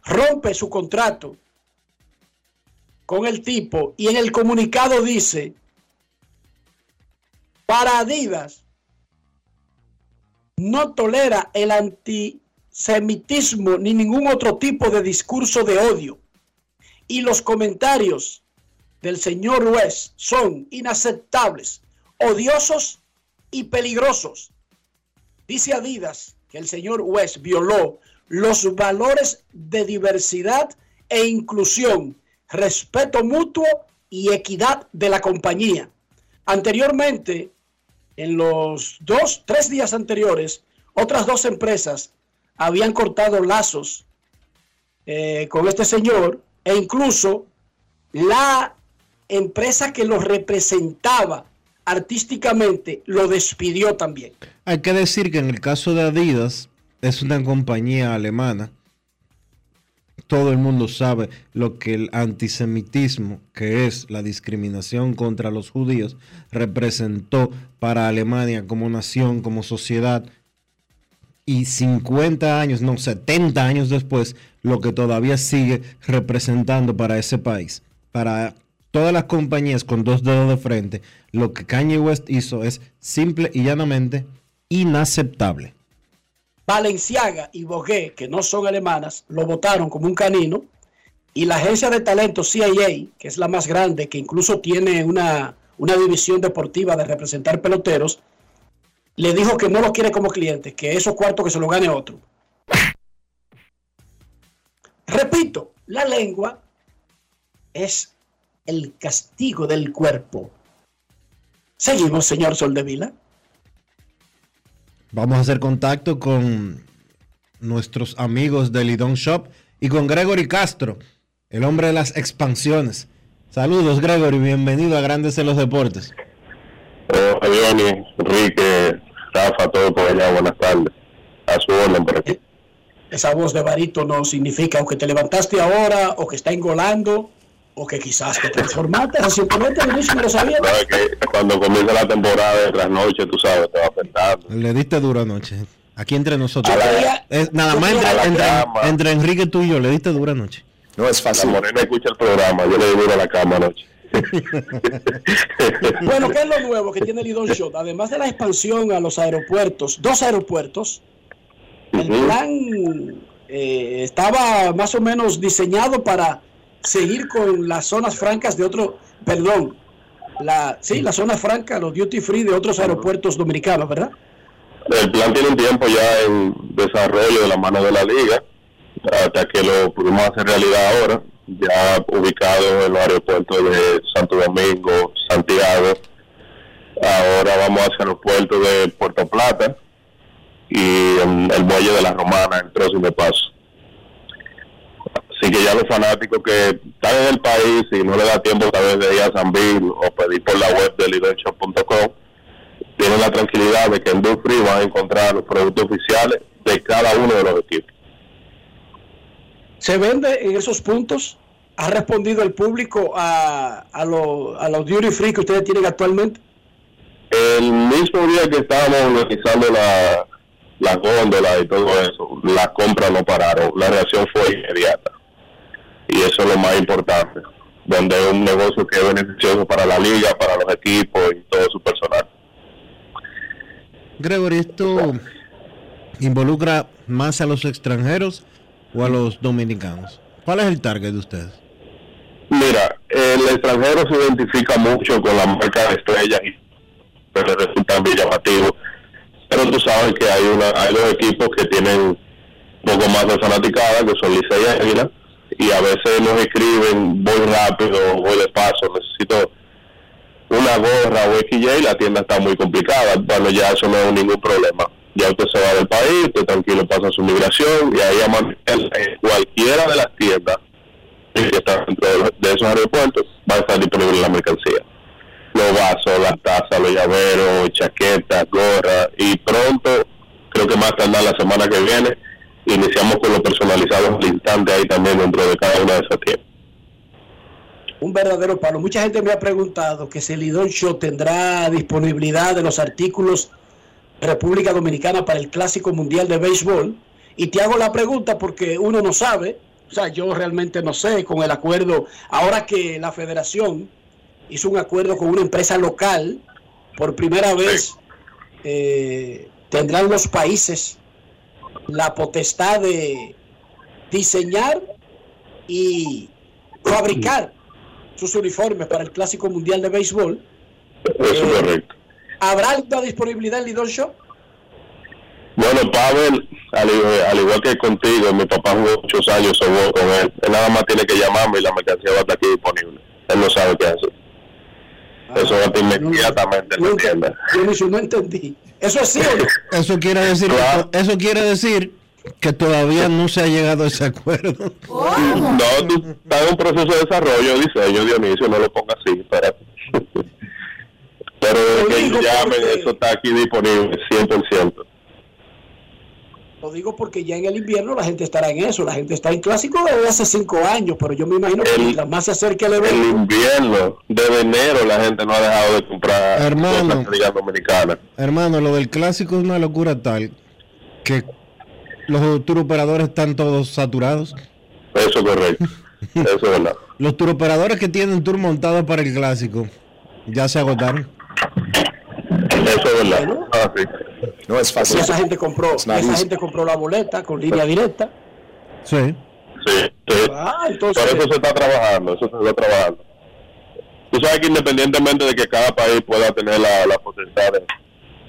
rompe su contrato con el tipo y en el comunicado dice, para Adidas, no tolera el antisemitismo ni ningún otro tipo de discurso de odio. Y los comentarios del señor West son inaceptables, odiosos y peligrosos. Dice Adidas que el señor West violó los valores de diversidad e inclusión, respeto mutuo y equidad de la compañía. Anteriormente, en los dos, tres días anteriores, otras dos empresas habían cortado lazos eh, con este señor e incluso la empresa que lo representaba artísticamente lo despidió también.
Hay que decir que en el caso de Adidas es una compañía alemana. Todo el mundo sabe lo que el antisemitismo, que es la discriminación contra los judíos, representó para Alemania como nación, como sociedad. Y 50 años, no, 70 años después, lo que todavía sigue representando para ese país. Para todas las compañías con dos dedos de frente, lo que Kanye West hizo es simple y llanamente inaceptable.
Valenciaga y Bogué, que no son alemanas, lo votaron como un canino. Y la agencia de talento CIA, que es la más grande, que incluso tiene una, una división deportiva de representar peloteros, le dijo que no lo quiere como cliente, que esos cuartos que se lo gane otro. Repito, la lengua es el castigo del cuerpo. Seguimos, señor Soldevila.
Vamos a hacer contacto con nuestros amigos de Lidón Shop y con Gregory Castro, el hombre de las expansiones. Saludos, Gregory, bienvenido a Grandes en los Deportes.
Oh, Johnny, Enrique, Rafa, todo por allá, buenas tardes. A su orden por aquí.
Esa voz de barito no significa aunque te levantaste ahora o que está engolando o que quizás te transformaste, simplemente no lo sabía.
Cuando comienza la temporada de trasnoche, tú sabes, te va afectando.
Le diste duro anoche. Aquí entre nosotros.
la-
Es- nada más entre,
a
entre- entre Enrique tú y yo, le diste duro anoche.
No es fácil. La morena escucha el programa, yo le digo a la cama anoche.
Bueno, ¿qué es lo nuevo que tiene Lidón Shop? Además de la expansión a los aeropuertos, dos aeropuertos, el plan eh, estaba más o menos diseñado para seguir con las zonas francas de otro, perdón, la, sí, las zonas francas, los duty free de otros aeropuertos dominicanos, ¿verdad?
El plan tiene un tiempo ya en desarrollo de la mano de la liga, hasta que lo pudimos hacer realidad ahora, ya ubicado en los aeropuertos de Santo Domingo, Santiago. Ahora vamos hacia el aeropuerto de Puerto Plata y en el muelle de la Romana, en próximo paso. Así que ya los fanáticos que están en el país y no le da tiempo tal vez de ir a San Bill o pedir por la web de lidonshop.com, tienen la tranquilidad de que en Duke Free van a encontrar los productos oficiales de cada uno de los equipos.
¿Se vende en esos puntos? ¿Ha respondido el público a, a, lo- a los duty free que ustedes tienen actualmente?
El mismo día que estábamos organizando la, las góndolas y todo eso, las compras no pararon, la reacción fue inmediata. Y eso es lo más importante, donde es un negocio que es beneficioso para la liga, para los equipos y todo su personal.
Gregory, esto ¿Involucra más a los extranjeros o a los dominicanos? ¿Cuál es el target de ustedes?
Mira, el extranjero se identifica mucho con la marca de estrellas y pero resulta muy llamativo. Pero tú sabes que hay una hay dos equipos que tienen un poco más de fanaticada, que son Licey y Águila, y a veces nos escriben, voy rápido, voy de paso, necesito una gorra o y la tienda está muy complicada. Bueno, ya eso no es ningún problema. Ya usted se va del país, usted tranquilo pasa su migración y ahí a cualquiera de las tiendas que están dentro de esos aeropuertos va a estar disponible la mercancía. Los vasos, las tazas, los llaveros, chaquetas, gorras y pronto, creo que más tardar la semana que viene, iniciamos con los personalizados al instante ahí también dentro de cada una de esas tiendas.
Un verdadero palo. Mucha gente me ha preguntado que si el Lidón Show tendrá disponibilidad de los artículos de República Dominicana para el Clásico Mundial de Béisbol. Y te hago la pregunta porque uno no sabe, o sea, yo realmente no sé con el acuerdo, ahora que la federación hizo un acuerdo con una empresa local, por primera vez eh, tendrán los países la potestad de diseñar y fabricar sus uniformes para el Clásico Mundial de Béisbol.
Eso es correcto.
¿Habrá alguna disponibilidad en Lidón Show?
Bueno, Pavel, al, igual- al igual que contigo, mi papá jugó muchos años softball con él. Él nada más tiene que llamarme y la mercancía va a estar aquí disponible. Él no sabe qué hacer. Eso va a estar inmediatamente en la tienda.
Yo no entendí. ¿Eso es sí o no?
Eso quiere decir, eso quiere decir que todavía no se ha llegado a ese acuerdo.
No, tú estás en un proceso de desarrollo, diseño, Dionisio, no lo pongas así, espérate. Pero desde que llamen, eso está aquí disponible, 100%.
Lo digo porque ya en el invierno la gente estará en eso. La gente está en clásico desde hace cinco años, pero yo me imagino que mientras más se acerque el
El
evento,
invierno, desde enero, la gente no ha dejado de comprar
Hermano.
cosas de la Liga Dominicana.
Hermano, lo del clásico es una locura tal que los turoperadores están todos saturados.
Eso es correcto. Eso es verdad.
Los turoperadores que tienen tour montado para el clásico ya se agotaron.
Eso es verdad. Ah, sí.
No es
y esa gente compró, esa gente compró la boleta con línea directa.
Sí.
Sí, sí.
Ah, entonces-
Por eso se está trabajando, eso se está trabajando. Tú sabes que independientemente de que cada país pueda tener la, la potestad de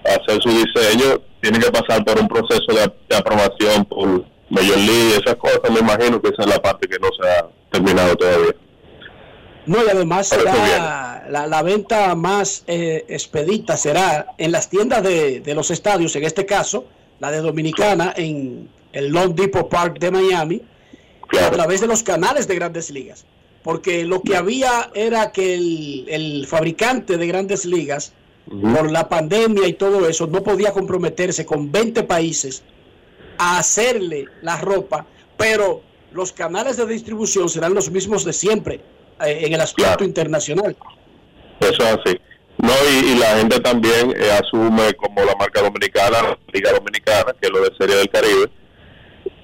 hacer su diseño, tiene que pasar por un proceso de, de aprobación por Major League, esas cosas, me imagino que esa es la parte que no se ha terminado todavía.
No, y además será la, la venta más eh, expedita será en las tiendas de, de los estadios, en este caso, la de Dominicana en el Long Depot Park de Miami, a través de los canales de grandes ligas. Porque lo que había era que el, el fabricante de grandes ligas, por la pandemia y todo eso, no podía comprometerse con 20 países a hacerle la ropa, pero los canales de distribución serán los mismos de siempre en el aspecto internacional.
Eso es así. No, y, y la gente también eh, asume como la marca dominicana, la Liga Dominicana, que es lo de Serie del Caribe.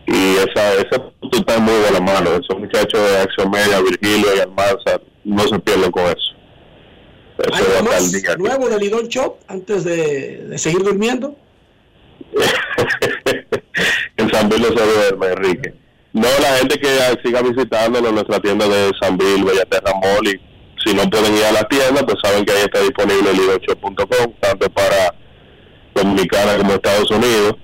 Y esa, punto está muy buena mano. Esos muchachos de Acción Media, Virgilio y Almanza, no se pierden con eso. Eso
¿Algo más
aquí.
nuevo del Lidón Shop antes de, de seguir durmiendo?
en San Bill no se duerme, Enrique. No, la gente que siga visitándonos en nuestra tienda de San Bill, Bellaterra Mall, si no pueden ir a la tienda, pues saben que ahí está disponible lidocho.com, tanto para Dominicana como Estados Unidos,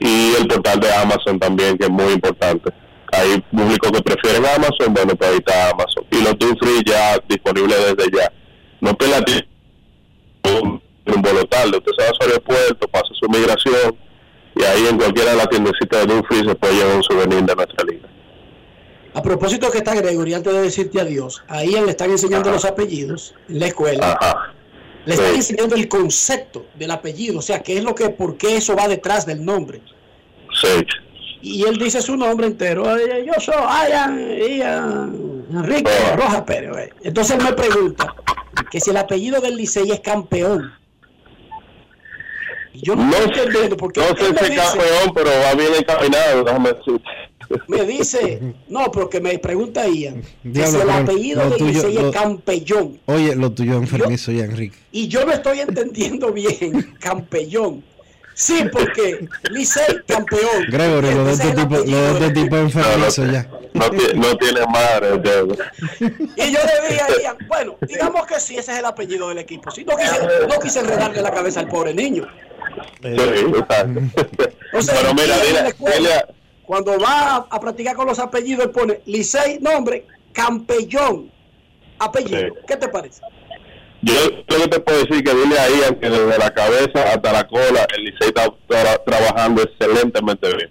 y el portal de Amazon también, que es muy importante. Hay público que prefieren Amazon, bueno, pues ahí está Amazon. Y los Duty Free ya disponibles desde ya. No pierda tiempo un, un tarde, usted se va a su aeropuerto, pasa su migración, y ahí en cualquiera de las tiendecitas de Duty Free se puede llevar un souvenir de nuestra liga.
A propósito que está Gregory, antes de decirte adiós, ahí le están enseñando los apellidos en la escuela. Le están
Sí.
enseñando el concepto del apellido, o sea, qué es lo que, por qué eso va detrás del nombre.
Sí.
Y él dice su nombre entero. Yo soy Ian, Ian Enrique Rojas Pérez. eh. Entonces él me pregunta que si el apellido del Licey es campeón. Y yo no,
No
estoy
sé,
entendiendo porque
no sé
me
si campeón, pero va bien encaminado, déjame decirte.
Me dice, no, pero que me pregunta Ian, que si el apellido
tuyo-
Licey
lo-
es campellón.
Oye, lo tuyo es enfermizo ya, Enrique.
Y yo no estoy entendiendo bien, campellón. Sí, porque Licey campeón.
Gregory, lo de este tipo, lo de este tipo enfermizo ya.
No, tiene, no tiene madre. Diego.
Y yo le dije a Ian, bueno, digamos que sí, ese es el apellido del equipo. Sí, no quise, no quise enredarle la cabeza al pobre niño.
Sí, exacto.
O sea,
Pero mira,
escuela,
dile-
cuando va a, a practicar con los apellidos, él pone Licey, nombre, campeón, apellido.
Sí.
¿Qué te parece?
Yo lo que te puedo decir que dile ahí que desde la cabeza hasta la cola el Licey está tra- trabajando excelentemente bien.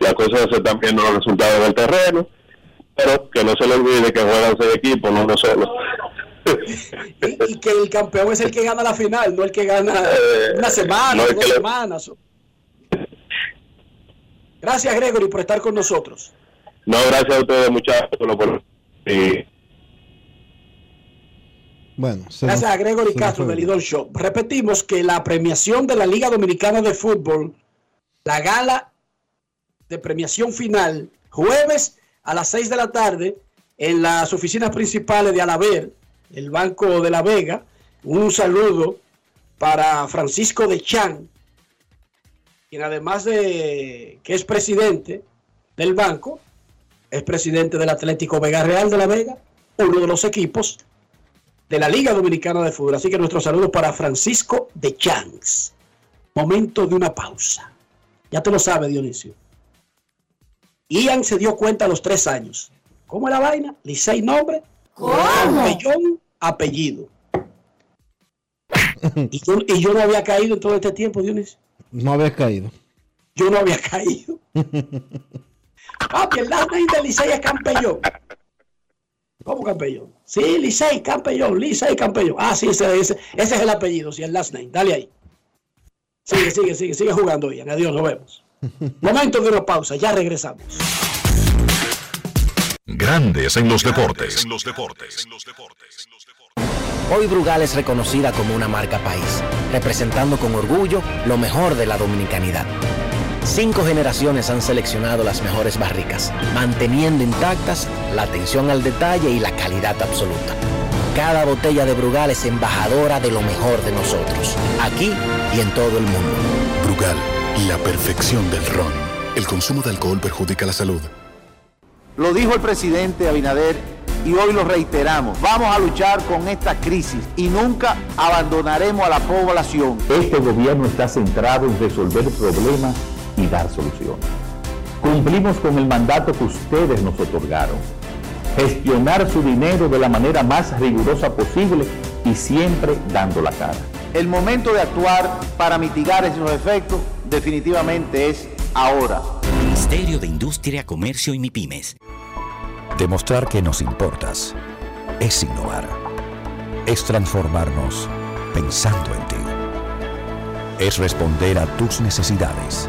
Las cosas se están viendo los resultados del terreno, pero que no se le olvide que juegan seis equipos, no uno solo.
Y, y que el campeón es el que gana la final, no el que gana
Eh,
una semana,
no,
dos
le-
semanas. Gracias, Gregory, por estar con nosotros.
No, gracias a ustedes muchachos por y
Bueno, se
Gracias
nos-
a Gregory Castro del Idol Show. Repetimos que la premiación de la Liga Dominicana de Fútbol, la gala de premiación final, jueves a las 6 de la tarde, en las oficinas principales de Alaber, el Banco de la Vega. Un saludo para Francisco de Chan, quien además de que es presidente del banco, es presidente del Atlético Vega Real de la Vega, uno de los equipos de la Liga Dominicana de Fútbol. Así que nuestros saludos para Francisco de Chans. Momento de una pausa. Ya te lo sabe, Dionisio. Ian se dio cuenta a los tres años. ¿Cómo es la vaina? Licey nombre, Campellón, apellido. Y yo, y yo no había caído en todo este tiempo, Dionisio.
No habías caído.
Yo no había caído. Papi, el Licey es Campellón. ¿Cómo Campellón? Sí, Licey, Campellón, Licey, Campellón. Ah, sí, ese, ese, ese es el apellido, sí, el last name. Dale ahí. Sigue, sigue, sigue, sigue jugando, Ian. Adiós, nos vemos. Momento de una pausa, ya regresamos.
Grandes en los deportes.
Hoy Brugal es reconocida como una marca país, representando con orgullo lo mejor de la dominicanidad. Cinco generaciones han seleccionado las mejores barricas, manteniendo intactas la atención al detalle y la calidad absoluta. Cada botella de Brugal es embajadora de lo mejor de nosotros, aquí y en todo el mundo.
Brugal, la perfección del ron. El consumo de alcohol perjudica la salud.
Lo dijo el presidente Abinader y hoy lo reiteramos. Vamos a luchar con esta crisis y nunca abandonaremos a la población.
Este gobierno está centrado en resolver problemas y dar soluciones. Cumplimos con el mandato que ustedes nos otorgaron. Gestionar su dinero de la manera más rigurosa posible y siempre dando la cara.
El momento de actuar para mitigar esos efectos definitivamente es ahora.
Ministerio de Industria, Comercio y MIPIMES.
Demostrar que nos importas es innovar. Es transformarnos pensando en ti. Es responder a tus necesidades.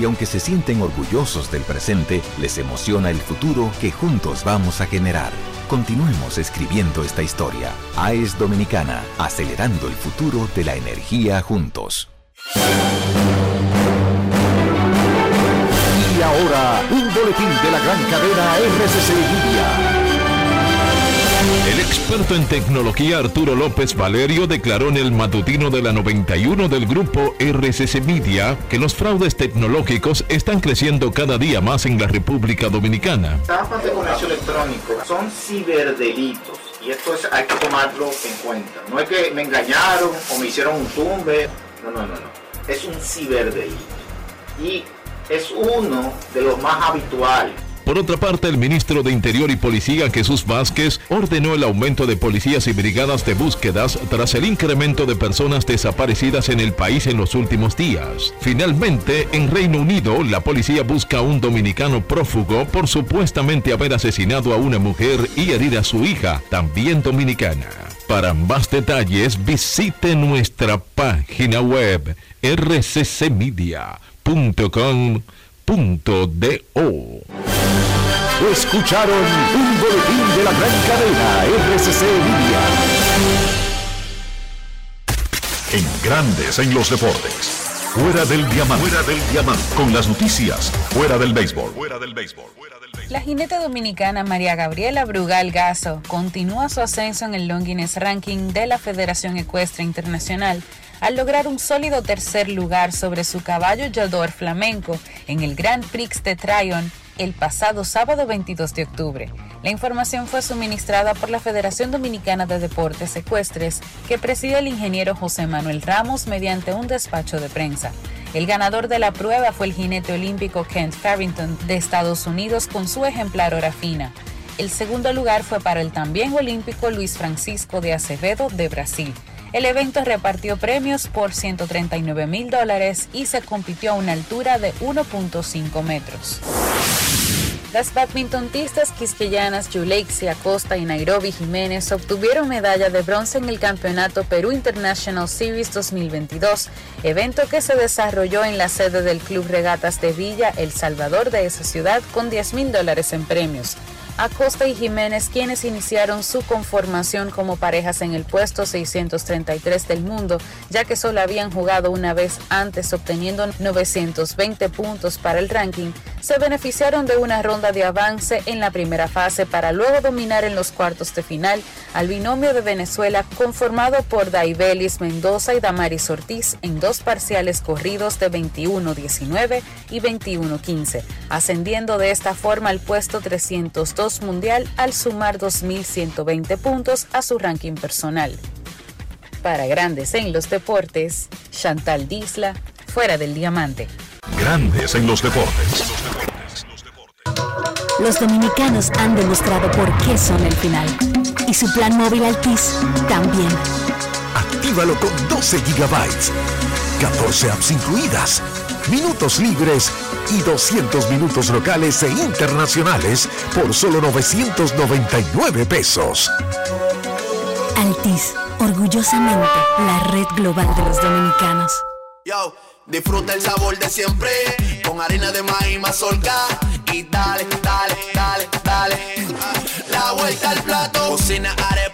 Y aunque se sienten orgullosos del presente, les emociona el futuro que juntos vamos a generar. Continuemos escribiendo esta historia. AES Dominicana, acelerando el futuro de la energía juntos.
Y ahora, un boletín de la gran cadena RCC Libia.
El experto en tecnología Arturo López Valerio declaró en el matutino de la 91 del grupo RCC Media que los fraudes tecnológicos están creciendo cada día más en la República Dominicana.
Estafas de comercio electrónico son ciberdelitos y esto es, hay que tomarlo en cuenta. No es que me engañaron o me hicieron un tumbe, no, no, no, no. Es un ciberdelito y es uno de los más habituales.
Por otra parte, el ministro de Interior y Policía Jesús Vázquez ordenó el aumento de policías y brigadas de búsquedas tras el incremento de personas desaparecidas en el país en los últimos días. Finalmente, en Reino Unido, la policía busca a un dominicano prófugo por supuestamente haber asesinado a una mujer y herir a su hija, también dominicana. Para más detalles, visite nuestra página web rccmedia.com.do.
Escucharon un boletín de la gran cadena RCC Media.
En Grandes en los Deportes. Fuera del diamante. Fuera del diamante. Con las noticias. Fuera del béisbol. Fuera del béisbol.
La jinete dominicana María Gabriela Brugal Gaso continúa su ascenso en el Longines Ranking de la Federación Ecuestre Internacional al lograr un sólido tercer lugar sobre su caballo Yador Flamenco en el Grand Prix de Tryon el pasado sábado 22 de octubre. La información fue suministrada por la Federación Dominicana de Deportes Ecuestres, que preside el ingeniero José Manuel Ramos mediante un despacho de prensa. El ganador de la prueba fue el jinete olímpico Kent Farrington de Estados Unidos con su ejemplar hora fina. El segundo lugar fue para el también olímpico Luis Francisco de Acevedo de Brasil. El evento repartió premios por 139 mil dólares y se compitió a una altura de 1.5 metros. Las badmintontistas quisqueyanas Yuleixi Acosta y Nairobi Jiménez obtuvieron medalla de bronce en el Campeonato Perú International Series 2022, evento que se desarrolló en la sede del Club Regatas de Villa, El Salvador de esa ciudad, con 10 mil dólares en premios. Acosta y Jiménez, quienes iniciaron su conformación como parejas en el puesto 633 del mundo, ya que solo habían jugado una vez antes obteniendo 920 puntos para el ranking, se beneficiaron de una ronda de avance en la primera fase para luego dominar en los cuartos de final al binomio de Venezuela conformado por Daibelis Mendoza y Damaris Ortiz en dos parciales corridos de 21-19 y 21-15, ascendiendo de esta forma al puesto 302 mundial al sumar 2.120 puntos a su ranking personal. Para Grandes en los Deportes, Chantal Disla, fuera del diamante.
Grandes en los Deportes.
Los dominicanos han demostrado por qué son el final. Y su plan móvil Altis también.
Actívalo con 12 gigabytes, 14 apps incluidas, minutos libres y 200 minutos locales e internacionales por solo 999 pesos.
Altis, orgullosamente la red global de los dominicanos.
Yo, disfruta el sabor de siempre con harina de maíz mazorca y dale, dale, dale, dale. La vuelta al plato, cocina arepa,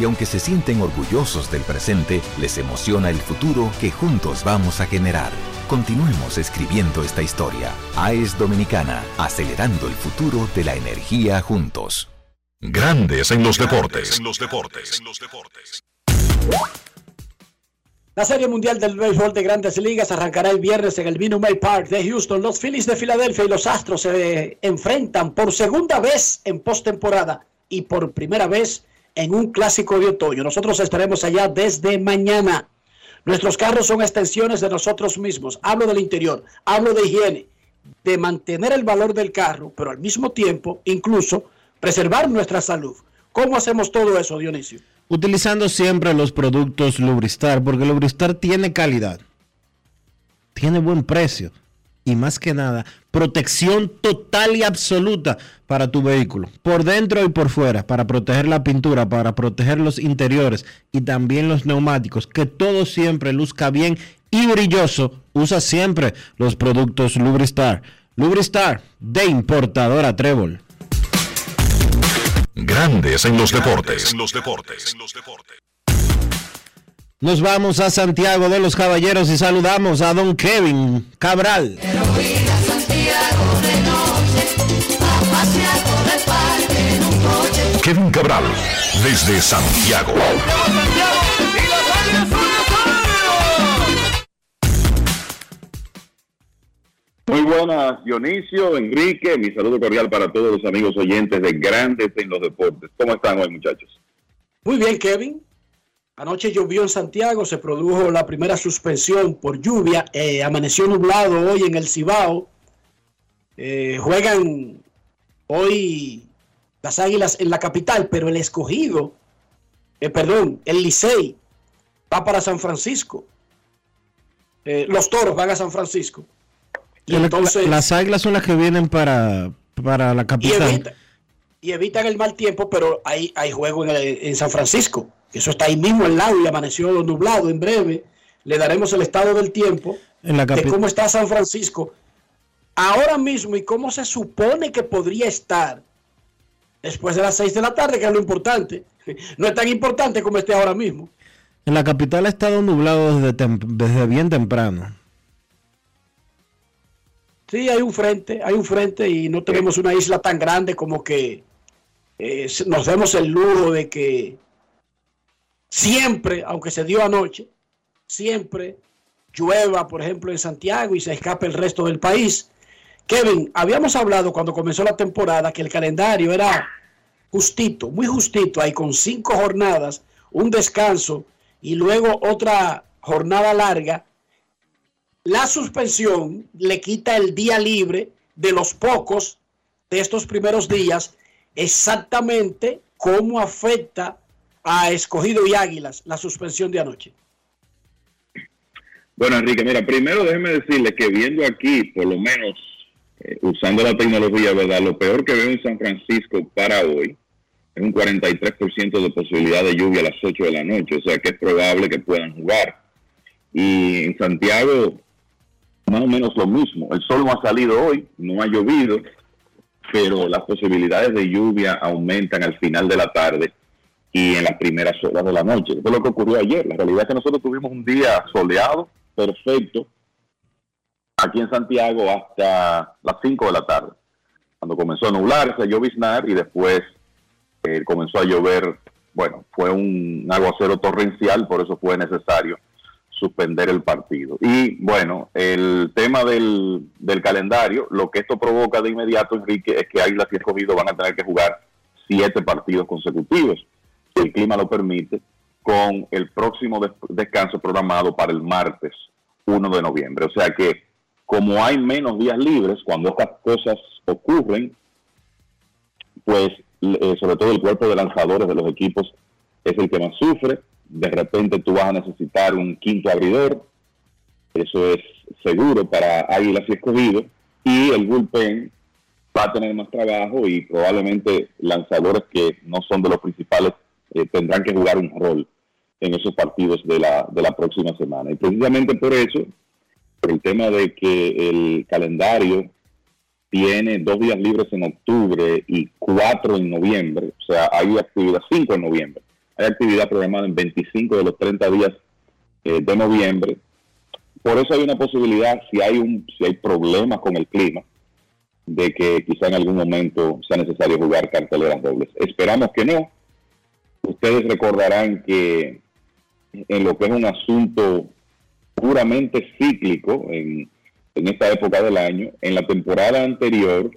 Y aunque se sienten orgullosos del presente, les emociona el futuro que juntos vamos a generar. Continuemos escribiendo esta historia. AES Dominicana, acelerando el futuro de la energía juntos.
Grandes en los deportes.
La Serie Mundial del Béisbol de Grandes Ligas arrancará el viernes en el Minute Park de Houston. Los Phillies de Filadelfia y los Astros se enfrentan por segunda vez en postemporada y por primera vez en un clásico de otoño. Nosotros estaremos allá desde mañana. Nuestros carros son extensiones de nosotros mismos. Hablo del interior, hablo de higiene, de mantener el valor del carro, pero al mismo tiempo, incluso preservar nuestra salud. ¿Cómo hacemos todo eso, Dionisio?
Utilizando siempre los productos Lubristar, porque Lubristar tiene calidad, tiene buen precio y más que nada, protección total y absoluta para tu vehículo, por dentro y por fuera, para proteger la pintura, para proteger los interiores y también los neumáticos, que todo siempre luzca bien y brilloso. Usa siempre los productos Lubristar. Lubristar de importadora Trébol.
Grandes en los deportes. En los deportes.
Nos vamos a Santiago de los Caballeros y saludamos a don Kevin Cabral.
Kevin Cabral, desde Santiago.
Muy buenas, Dionisio, Enrique, mi saludo cordial para todos los amigos oyentes de Grandes en los Deportes. ¿Cómo están hoy, muchachos?
Muy bien, Kevin. Anoche llovió en Santiago, se produjo la primera suspensión por lluvia, eh, amaneció nublado hoy en el Cibao. Eh, juegan hoy las Águilas en la capital, pero el escogido, eh, perdón, el Licey va para San Francisco. los Toros van a San Francisco.
Y entonces, las águilas son las que vienen para, para la capital.
Y, evitan el mal tiempo, pero hay, hay juego en, en, San Francisco. Eso está ahí mismo al lado y amaneció nublado en breve. Le daremos el estado del tiempo
en la
de cómo está San Francisco ahora mismo y cómo se supone que podría estar después de las 6 de la tarde, que es lo importante. No es tan importante como esté ahora mismo.
En la capital ha estado nublado desde, desde bien temprano.
Sí, hay un frente, hay un frente y no tenemos una isla tan grande como que eh, nos demos el lujo de que siempre, aunque se dio anoche, siempre llueva, por ejemplo, en Santiago y se escape el resto del país. Kevin, habíamos hablado cuando comenzó la temporada que el calendario era justito, muy justito, ahí con cinco jornadas, un descanso y luego otra jornada larga la suspensión le quita el día libre de los pocos de estos primeros días, exactamente cómo afecta a Escogido y Águilas la suspensión de anoche.
Bueno, Enrique, mira, primero déjeme decirle que viendo aquí, por lo menos eh, usando la tecnología, ¿verdad? Lo peor que veo en San Francisco para hoy es un 43% de posibilidad de lluvia a las 8 de la noche, o sea que es probable que puedan jugar. Y en Santiago, más o menos lo mismo. El sol no ha salido hoy, no ha llovido, pero las posibilidades de lluvia aumentan al final de la tarde y en las primeras horas de la noche. Esto es lo que ocurrió ayer. La realidad es que nosotros tuvimos un día soleado, perfecto, aquí en Santiago hasta las 5 de la tarde. Cuando comenzó a nublarse, a lloviznar y después eh, comenzó a llover. Bueno, fue un aguacero torrencial, por eso fue necesario suspender el partido. Y bueno, el tema del, del, calendario, lo que esto provoca de inmediato, Enrique, es que Águilas y Escogido van a tener que jugar siete partidos consecutivos, si el clima lo permite, con el próximo descanso programado para el martes 1 de noviembre. O sea que, como hay menos días libres, cuando estas cosas ocurren, pues eh, sobre todo el cuerpo de lanzadores de los equipos es el que más sufre de repente tú vas a necesitar un quinto abridor, eso es seguro para Águilas y Escogido, y el bullpen va a tener más trabajo y probablemente lanzadores que no son de los principales eh, tendrán que jugar un rol en esos partidos de la, de la próxima semana. Y precisamente por eso, por el tema de que el calendario tiene dos días libres en octubre y cuatro en noviembre, o sea, hay actividad cinco en noviembre hay actividad programada en 25 de los 30 días eh, de noviembre. Por eso hay una posibilidad, si hay, un, si hay problemas con el clima, de que quizá en algún momento sea necesario jugar carteleras dobles. Esperamos que no. Ustedes recordarán que en lo que es un asunto puramente cíclico en, en esta época del año, en la temporada anterior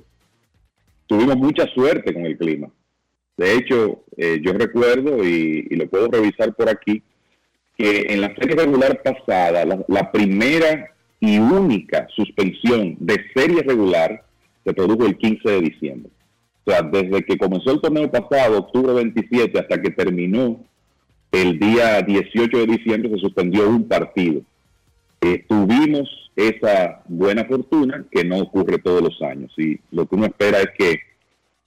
tuvimos mucha suerte con el clima. De hecho, eh, yo recuerdo, y, lo puedo revisar por aquí, que en la serie regular pasada, la, primera y única suspensión de serie regular se produjo el 15 de diciembre. O sea, desde que comenzó el torneo pasado, octubre 27, hasta que terminó el día 18 de diciembre, se suspendió un partido. Eh, tuvimos esa buena fortuna que no ocurre todos los años. Y lo que uno espera es que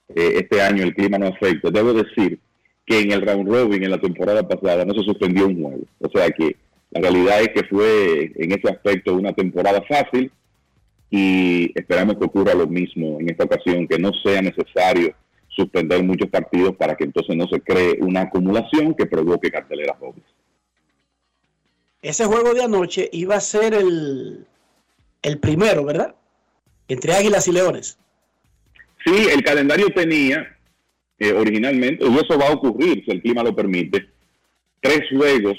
eh, este año el clima no afecte. Debo decir que en el round robin en la temporada pasada no se suspendió un juego. O sea que la realidad es que fue en ese aspecto una temporada fácil y esperamos que ocurra lo mismo en esta ocasión, que no sea necesario suspender muchos partidos para que entonces no se cree una acumulación que provoque carteleras dobles.
Ese juego de anoche iba a ser el, el primero, ¿verdad? Entre Águilas y Leones.
Sí, el calendario tenía eh, originalmente, y eso va a ocurrir si el clima lo permite, tres juegos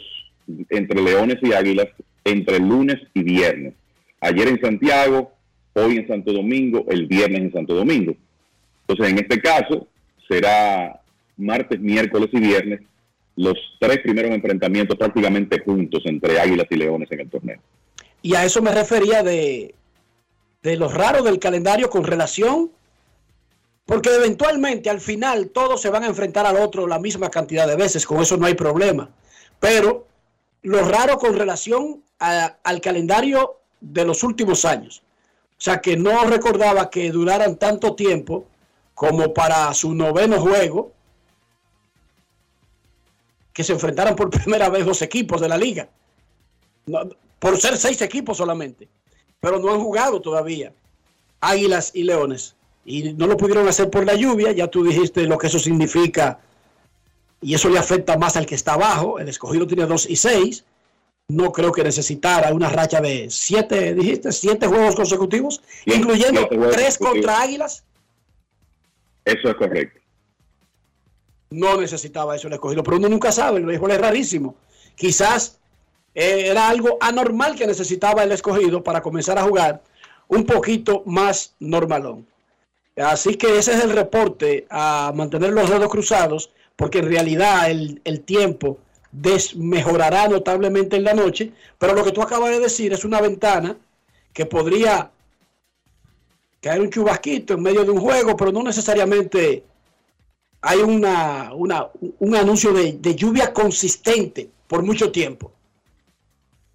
entre Leones y Águilas entre lunes y viernes. Ayer en Santiago, hoy en Santo Domingo, el viernes en Santo Domingo. Entonces, en este caso, será martes, miércoles y viernes los tres primeros enfrentamientos prácticamente juntos entre Águilas y Leones en el torneo.
Y a eso me refería de, de lo raro del calendario con relación, porque eventualmente al final todos se van a enfrentar al otro la misma cantidad de veces, con eso no hay problema. Pero lo raro con relación al calendario de los últimos años. O sea que no recordaba que duraran tanto tiempo como para su noveno juego, que se enfrentaran por primera vez dos equipos de la liga. por ser seis equipos solamente. Pero no han jugado todavía Águilas y Leones. Y no lo pudieron hacer por la lluvia. Ya tú dijiste lo que eso significa. Y eso le afecta más al que está abajo. El escogido tiene dos y seis no creo que necesitara una racha de siete, dijiste, siete juegos consecutivos, incluyendo tres contra Águilas.
Eso es correcto.
No necesitaba eso el escogido, pero uno nunca sabe, el béisbol es rarísimo. Quizás eh, era algo anormal que necesitaba el escogido para comenzar a jugar un poquito más normalón. Así que ese es el reporte a mantener los dedos cruzados, porque en realidad el, el tiempo desmejorará notablemente en la noche, pero lo que tú acabas de decir es una ventana que podría caer un chubasquito en medio de un juego, pero no necesariamente hay una, un anuncio de, lluvia consistente por mucho tiempo.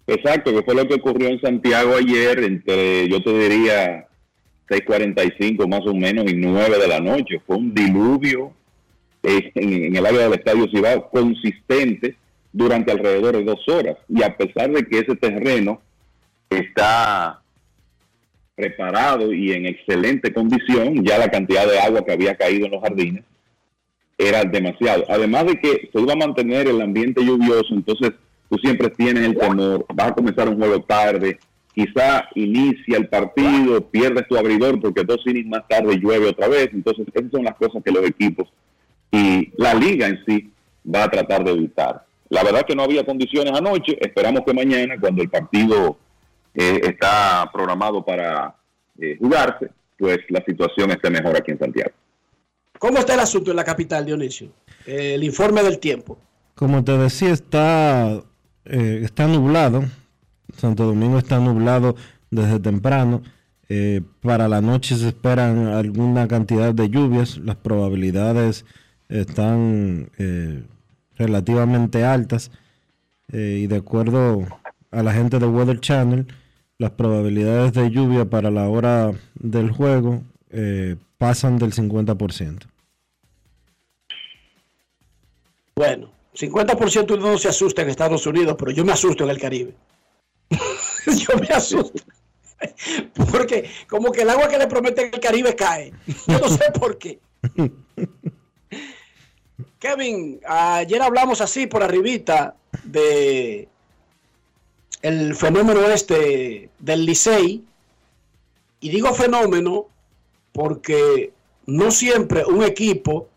Exacto, que fue lo que ocurrió en Santiago ayer, entre, yo te diría, 6.45 más o menos y 9 de la noche. Fue un diluvio eh, en, el área del Estadio Cibao consistente durante alrededor de dos horas. Y a pesar de que ese terreno está preparado y en excelente condición, ya la cantidad de agua que había caído en los jardines era demasiado. Además de que se iba a mantener el ambiente lluvioso, entonces tú siempre tienes el temor, vas a comenzar un juego tarde, quizá inicia el partido, pierdes tu abridor porque dos innings más tarde llueve otra vez. Entonces, esas son las cosas que los equipos y la liga en sí va a tratar de evitar. La verdad que no había condiciones anoche. Esperamos que mañana, cuando el partido eh, está programado para eh, jugarse, pues la situación esté mejor aquí en Santiago.
¿Cómo está el asunto en la capital, Dionisio? el informe del tiempo.
Como te decía, está, eh, está nublado. Santo Domingo está nublado desde temprano. para la noche se esperan alguna cantidad de lluvias. Las probabilidades están relativamente altas eh, y de acuerdo a la gente de Weather Channel, las probabilidades de lluvia para la hora del juego eh, pasan del 50%.
Bueno, 50% no se asusta en Estados Unidos, pero yo me asusto en el Caribe. yo me asusto. Porque como que el agua que le prometen en el Caribe cae. Yo no sé por qué. Kevin, ayer hablamos así por arribita de el fenómeno este del Licey. Y digo fenómeno porque no siempre un equipo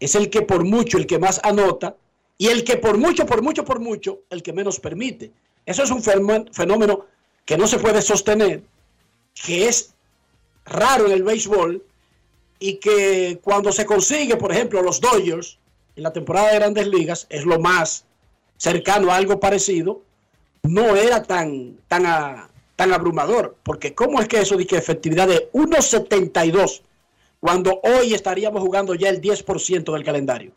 es el que por mucho, el que más anota, y el que por mucho, por mucho, por mucho, el que menos permite. Eso es un fenómeno que no se puede sostener, que es raro en el béisbol y que cuando se consigue, por ejemplo, los Dodgers, en la temporada de grandes ligas, es lo más cercano a algo parecido, no era tan, tan, tan abrumador. Porque ¿cómo es que eso dice efectividad de 1.72? cuando hoy estaríamos jugando ya el 10% del calendario.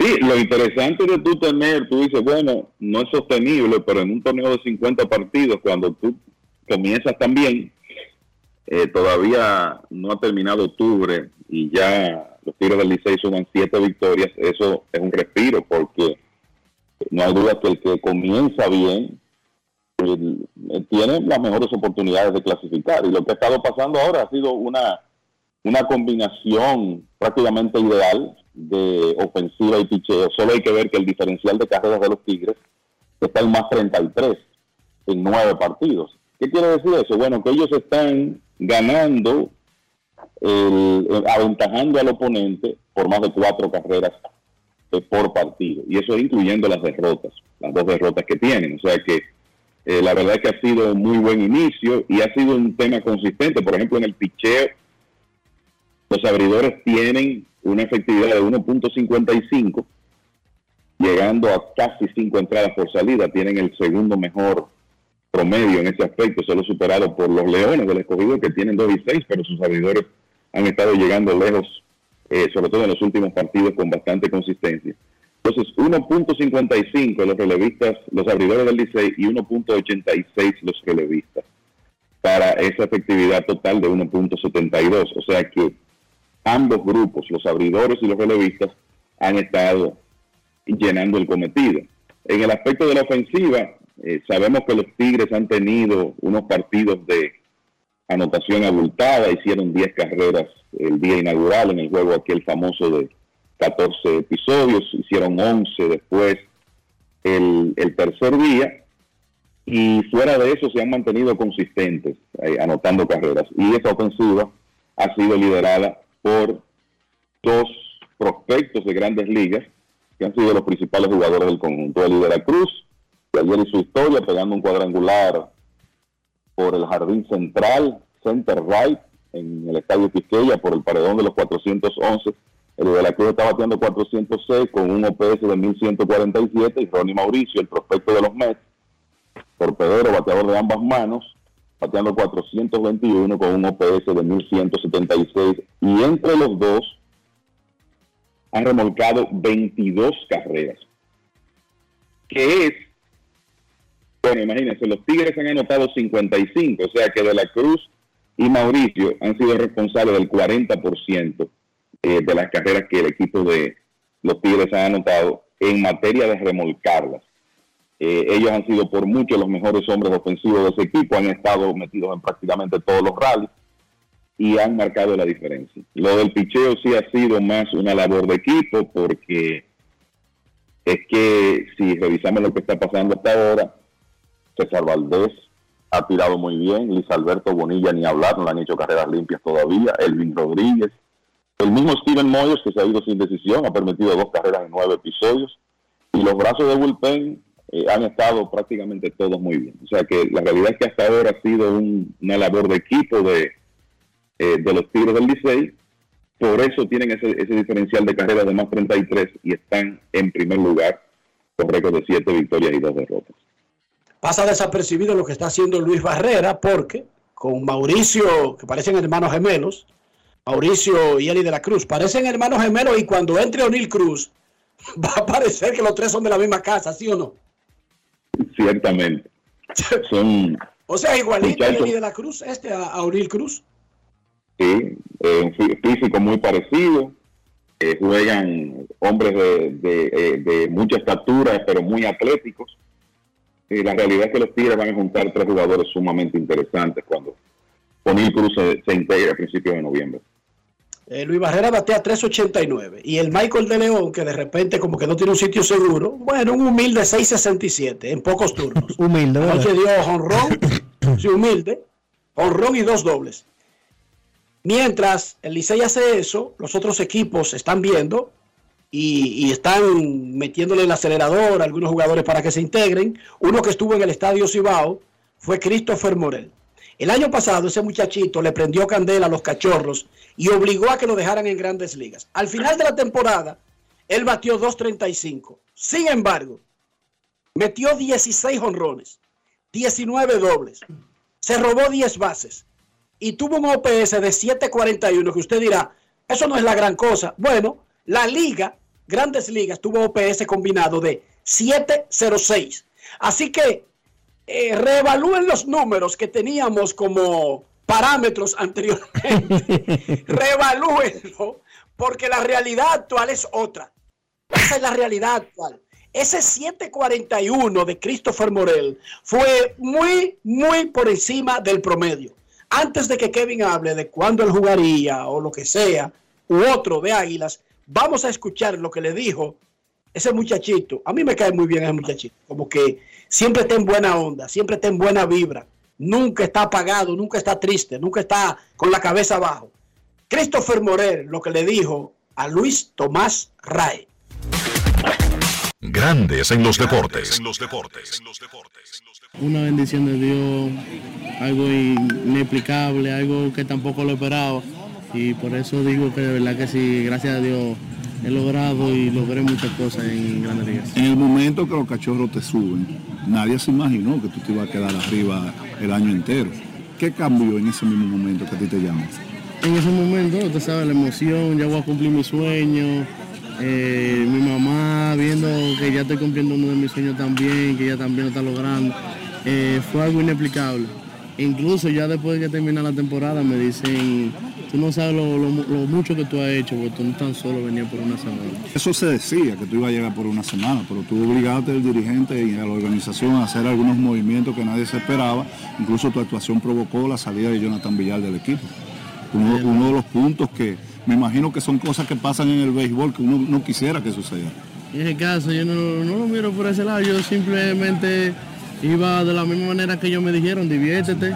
Sí, lo interesante de tú tener, tú dices, bueno, no es sostenible, pero en un torneo de 50 partidos, cuando tú comienzas también, eh, todavía no ha terminado octubre y ya los tiros del Licey suman siete victorias, eso es un respiro porque no hay duda que el que comienza bien tiene las mejores oportunidades de clasificar. Y lo que ha estado pasando ahora ha sido una, una combinación prácticamente ideal de ofensiva y picheo. Solo hay que ver que el diferencial de carreras de los Tigres está en más 33 en nueve partidos. ¿Qué quiere decir eso? Bueno, que ellos están ganando, aventajando al oponente por más de cuatro carreras eh, por partido. Y eso incluyendo las derrotas, las dos derrotas que tienen. O sea que eh, la verdad es que ha sido un muy buen inicio y ha sido un tema consistente. Por ejemplo, en el picheo, los abridores tienen una efectividad de 1.55, llegando a casi 5 entradas por salida. Tienen el segundo mejor promedio en ese aspecto, solo superado por los Leones del Escogido, que tienen 2 y 6, pero sus abridores han estado llegando lejos, eh, sobre todo en los últimos partidos, con bastante consistencia. Entonces, 1.55 los relevistas, los abridores del Licey y 1.86 los relevistas para esa efectividad total de 1.72. O sea que ambos grupos, los abridores y los relevistas, han estado llenando el cometido. En el aspecto de la ofensiva, eh, sabemos que los Tigres han tenido unos partidos de anotación abultada, hicieron 10 carreras el día inaugural en el juego aquel famoso de 14 episodios, hicieron 11 después el, tercer día, y fuera de eso se han mantenido consistentes eh, anotando carreras. Y esa ofensiva ha sido liderada por dos prospectos de grandes ligas que han sido los principales jugadores del conjunto. El de la Cruz, que ayer hizo historia pegando un cuadrangular por el jardín central, center right, en el estadio Quisqueya, por el paredón de los 411. El de la Cruz está bateando 406 con un OPS de 1147 y Ronnie Mauricio, el prospecto de los Mets, torpedero, bateador de ambas manos, bateando 421 con un OPS de 1176 y entre los dos han remolcado 22 carreras. Que es, bueno, imagínense, los Tigres han anotado 55, o sea que De la Cruz y Mauricio han sido responsables del 40% eh, de las carreras que el equipo de los Tigres ha anotado en materia de remolcarlas. Eh, ellos han sido por mucho los mejores hombres ofensivos de ese equipo, han estado metidos en prácticamente todos los rallies y han marcado la diferencia. Lo del picheo sí ha sido más una labor de equipo porque es que si revisamos lo que está pasando hasta ahora, César Valdés ha tirado muy bien, Luis Alberto Bonilla ni hablar, no le han hecho carreras limpias todavía, Elvin Rodríguez, el mismo Steven Moyers que se ha ido sin decisión, ha permitido dos carreras en nueve episodios, y los brazos de bullpen eh, han estado prácticamente todos muy bien. O sea que la realidad es que hasta ahora ha sido una labor de equipo de, eh, de los Tigres del Licey. Por eso tienen ese, ese diferencial de carreras de más 33 y están en primer lugar con récord de 7 victorias y 2 derrotas.
Pasa desapercibido lo que está haciendo Luis Barrera porque con Mauricio, que parecen hermanos gemelos, Mauricio y Eli de la Cruz, parecen hermanos gemelos y cuando entre O'Neill Cruz va a parecer que los tres son de la misma casa, ¿sí o no?
Ciertamente. Son
o sea, igualito de la Cruz, este a, a Cruz.
Sí, eh, un físico muy parecido. Eh, juegan hombres de, de, eh, de, mucha estatura, pero muy atléticos. Y la realidad es que los Tigres van a juntar tres jugadores sumamente interesantes cuando O'Neill Cruz se, se integra a principios de noviembre.
Eh, Luis Barrera batea 3.89. Y el Michael de León, que de repente como que no tiene un sitio seguro, bueno, un humilde 6.67 en pocos turnos.
humilde.
Anoche dio honrón, sí, humilde, honrón y dos dobles. Mientras el Licey hace eso, los otros equipos están viendo y, y, están metiéndole el acelerador a algunos jugadores para que se integren. Uno que estuvo en el estadio Cibao fue Christopher Morel. El año pasado ese muchachito le prendió candela a los cachorros y obligó a que lo dejaran en grandes ligas. Al final de la temporada, él batió 2.35. Sin embargo, metió 16 honrones, 19 dobles, se robó 10 bases y tuvo un OPS de 741 que usted dirá, eso no es la gran cosa. Bueno, la liga, grandes ligas, tuvo OPS combinado de 706. Así que eh, reevalúen los números que teníamos como parámetros anteriormente. Reevalúenlo, porque la realidad actual es otra. Esa es la realidad actual. Ese 741 de Christopher Morel fue muy, muy por encima del promedio. Antes de que Kevin hable de cuándo él jugaría o lo que sea, u otro de Águilas, vamos a escuchar lo que le dijo ese muchachito. A mí me cae muy bien ese muchachito, como que siempre está en buena onda, siempre está en buena vibra, nunca está apagado, nunca está triste, nunca está con la cabeza abajo. Christopher Morel, lo que le dijo a Luis Tomás Rae.
Grandes en los deportes.
Una bendición de Dios, algo inexplicable, algo que tampoco lo esperaba. Y por eso digo que de verdad que sí, gracias a Dios he logrado y logré muchas cosas en Grandes Ligas.
En el momento que los cachorros te suben, nadie se imaginó que tú te ibas a quedar arriba el año entero. ¿Qué cambió en ese mismo momento que a ti te llamas?
En ese momento, usted sabe, la emoción, ya voy a cumplir mi sueño, eh, mi mamá viendo que ya estoy cumpliendo uno de mis sueños también, que ella también lo está logrando, eh, fue algo inexplicable. Incluso ya después de que termina la temporada me dicen, tú no sabes lo, lo- lo mucho que tú has hecho, porque tú no tan solo venías por una semana.
Eso se decía, que tú ibas a llegar por una semana, pero tú obligaste al dirigente y a la organización a hacer algunos movimientos que nadie se esperaba. Incluso tu actuación provocó la salida de Jonathan Villar del equipo. Uno, uno de los puntos que me imagino que son cosas que pasan en el béisbol que uno no quisiera que suceda.
En ese caso yo no, no lo miro por ese lado, yo simplemente iba de la misma manera que ellos me dijeron, diviértete,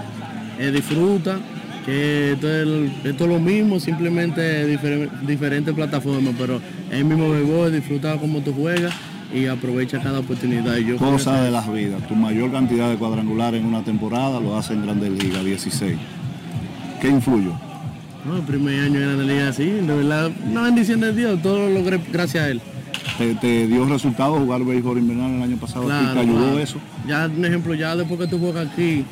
eh, disfruta, que esto es, esto es lo mismo, simplemente difer- diferentes plataformas, pero es el mismo béisbol, disfruta como tú juegas y aprovecha cada oportunidad. Yo que-
de las vidas. Tu mayor cantidad de cuadrangulares en una temporada lo hace en Grandes Ligas, 16. ¿Qué influyó?
No, el primer año en la liga así, de verdad, una bendición de Dios, todo lo logré gracias a él.
¿Te, te dio resultado jugar béisbol invernal el año pasado? aquí? ¿Te ayudó
claro.
eso?
Ya, un ejemplo, ya después que tú juegas aquí,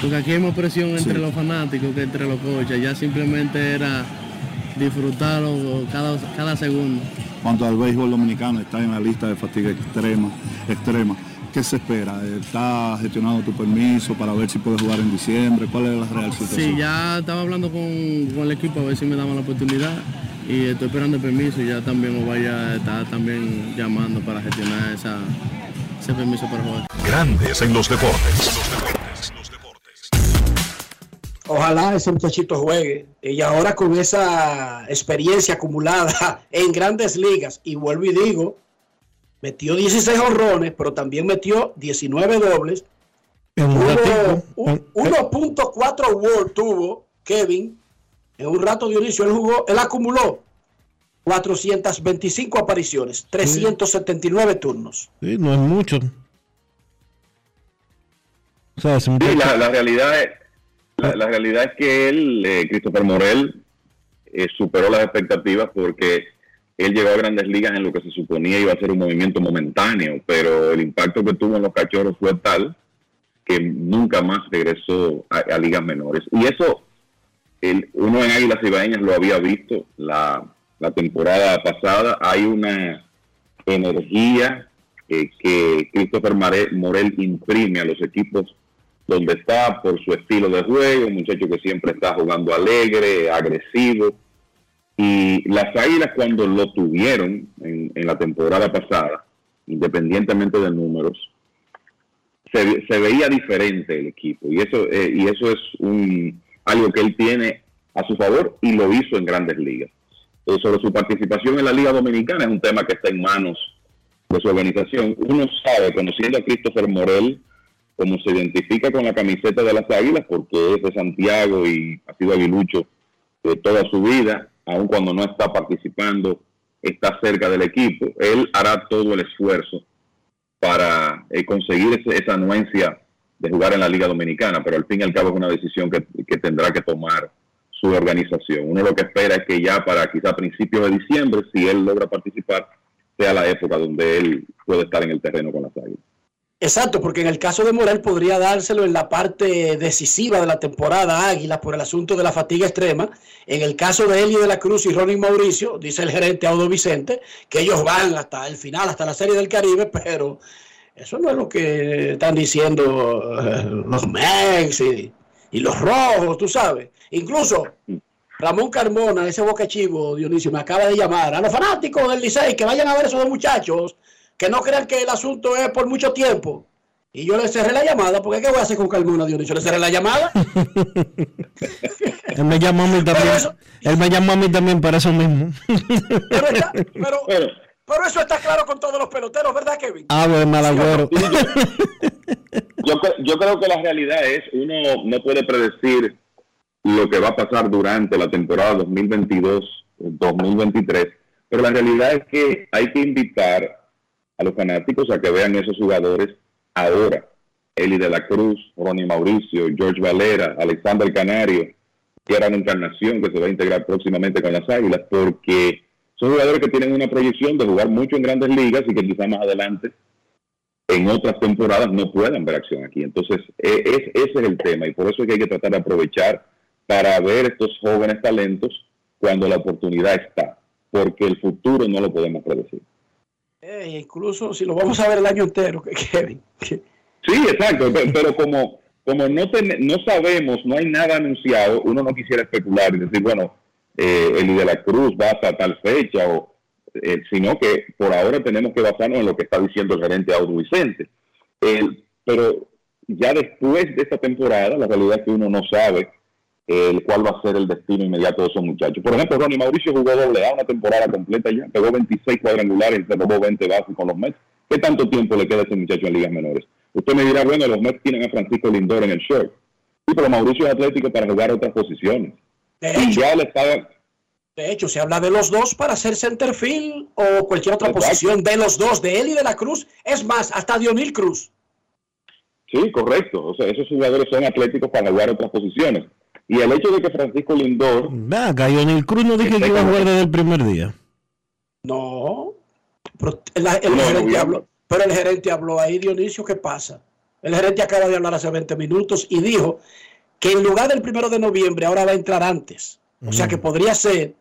porque aquí hay más presión entre
Sí.
los fanáticos que entre los coches, ya simplemente era disfrutarlo cada, cada segundo.
Cuanto al béisbol dominicano, está en la lista de fatiga extrema. extrema. ¿Qué se espera? ¿Está gestionando tu permiso para ver si puedes jugar en diciembre? ¿Cuál es la real situación?
Sí, ya estaba hablando con, con el equipo a ver si me daban la oportunidad y estoy esperando el permiso y ya también me vaya a estar también llamando para gestionar esa, ese permiso para jugar.
Grandes en los deportes.
Ojalá ese muchachito juegue. Y ahora con esa experiencia acumulada en grandes ligas, y vuelvo y digo, metió 16 honrones, pero también metió 19 dobles.
En un
Tuvo
ratito.
un- 1.4 WAR tuvo Kevin en un rato de inicio. Él jugó, él acumuló 425 apariciones, 379 turnos.
Sí, no es mucho. O sea, es un
Sí, la, la realidad es, la, la realidad es que él, eh, Christopher Morel, eh, superó las expectativas porque él llegó a grandes ligas en lo que se suponía iba a ser un movimiento momentáneo, pero el impacto que tuvo en los cachorros fue tal que nunca más regresó a, ligas menores. Y eso, el, uno en Águilas Ibaeñas lo había visto la, la temporada pasada. Hay una energía eh, que Christopher Morel imprime a los equipos donde está por su estilo de juego, un muchacho que siempre está jugando alegre, agresivo. Y las Águilas cuando lo tuvieron en, en la temporada pasada, independientemente de números, se, se veía diferente el equipo. Y eso, eh, y eso es un, algo que él tiene a su favor y lo hizo en grandes ligas. Eh, sobre su participación en la Liga Dominicana es un tema que está en manos de su organización. Uno sabe, conociendo a Christopher Morel, cómo se identifica con la camiseta de las Águilas, porque es de Santiago y ha sido aguilucho de toda su vida, aun cuando no está participando, está cerca del equipo. Él hará todo el esfuerzo para eh, conseguir esa anuencia de jugar en la Liga Dominicana, pero al fin y al cabo es una decisión que, que tendrá que tomar su organización. Uno lo que espera es que ya para quizá principios de diciembre, si él logra participar, sea la época donde él puede estar en el terreno con las águilas.
Exacto, porque en el caso de Morel podría dárselo en la parte decisiva de la temporada Águila por el asunto de la fatiga extrema. En el caso de Eli de la Cruz y Ronnie Mauricio, dice el gerente Audo Vicente, que ellos van hasta el final, hasta la Serie del Caribe, pero eso no es lo que están diciendo eh, los Mex y, y los Rojos, tú sabes. Incluso Ramón Carmona, ese boca chivo, Dionisio, me acaba de llamar a los fanáticos del Licey que vayan a ver esos dos muchachos que no crean que el asunto es por mucho tiempo. Y yo le cerré la llamada, porque ¿qué voy a hacer con Carmona, Dionisio? Le cerré la llamada.
Él me llamó a mí también. Él me llamó a mí también para eso mismo.
Pero, está- pero, pero eso está claro con todos los peloteros, ¿verdad, Kevin?
Ah, pues malagüero.
Yo, cre- yo creo que la realidad es, uno no puede predecir lo que va a pasar durante la temporada 2022-2023, pero la realidad es que hay que invitar a los fanáticos a que vean esos jugadores ahora. Eli de la Cruz, Ronnie Mauricio, George Valera, Alexander Canario, que era encarnación que se va a integrar próximamente con las Águilas, porque son jugadores que tienen una proyección de jugar mucho en grandes ligas y que quizá más adelante en otras temporadas no puedan ver acción aquí. Entonces, e- es, ese es el tema y por eso es que hay que tratar de aprovechar para ver estos jóvenes talentos cuando la oportunidad está, porque el futuro no lo podemos predecir.
Eh, incluso si lo vamos a ver el año entero, Kevin. que-
Sí, exacto, pe- pero como, como no, ten- no sabemos, no hay nada anunciado, uno no quisiera especular y decir, bueno, eh, el de la Cruz va hasta tal fecha, o, eh, sino que por ahora tenemos que basarnos en lo que está diciendo el gerente Audo Vicente. Pero ya después de esta temporada, la realidad es que uno no sabe el cuál va a ser el destino inmediato de esos muchachos. Por ejemplo, Ronnie Mauricio jugó doble A una temporada completa ya, pegó 26 cuadrangulares y se robó 20 bases con los Mets. ¿Qué tanto tiempo le queda a ese muchacho en ligas menores? Usted me dirá, bueno, los Mets tienen a Francisco Lindor en el short. Sí, pero Mauricio es atlético para jugar otras posiciones. Ya le estaba,
De hecho, se habla de los dos para hacer centerfield o cualquier otra
Exacto.
posición de los dos, de él y de la Cruz. Es más, hasta Dionil Cruz.
Sí, correcto. O sea, esos jugadores son atléticos para jugar otras posiciones. Y el hecho de que Francisco Lindor,
Vea, Lionel Cruz no dije que iba a jugar desde el primer día.
No. Pero el, el
No,
gerente habló, pero el gerente habló ahí, Dionisio, ¿qué pasa? El gerente acaba de hablar hace 20 minutos y dijo que en lugar del primero de noviembre ahora va a entrar antes. O sea que podría ser,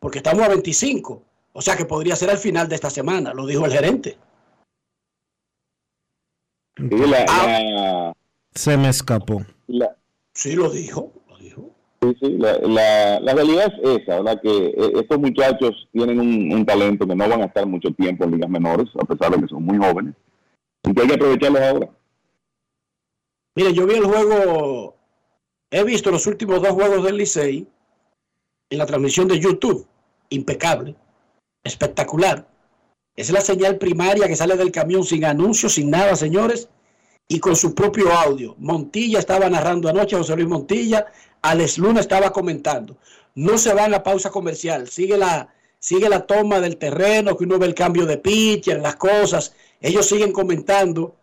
porque estamos a 25, o sea que podría ser al final de esta semana, lo dijo el gerente.
sí, la, la-
Se me escapó.
la-
Sí, lo dijo.
Sí, sí, la, la, la realidad es esa, ¿verdad? Que eh, estos muchachos tienen un, un talento que no van a estar mucho tiempo en ligas menores, a pesar de que son muy jóvenes, y que hay que aprovecharlos ahora.
Mire, yo vi el juego, he visto los últimos dos juegos del Licey en la transmisión de YouTube, impecable, espectacular. Es la señal primaria que sale del camión sin anuncios, sin nada, señores, y con su propio audio. Montilla estaba narrando anoche, José Luis Montilla, Alex Luna estaba comentando. No se van a pausa comercial, sigue la, sigue la toma del terreno, que uno ve el cambio de pitcher, las cosas. Ellos siguen comentando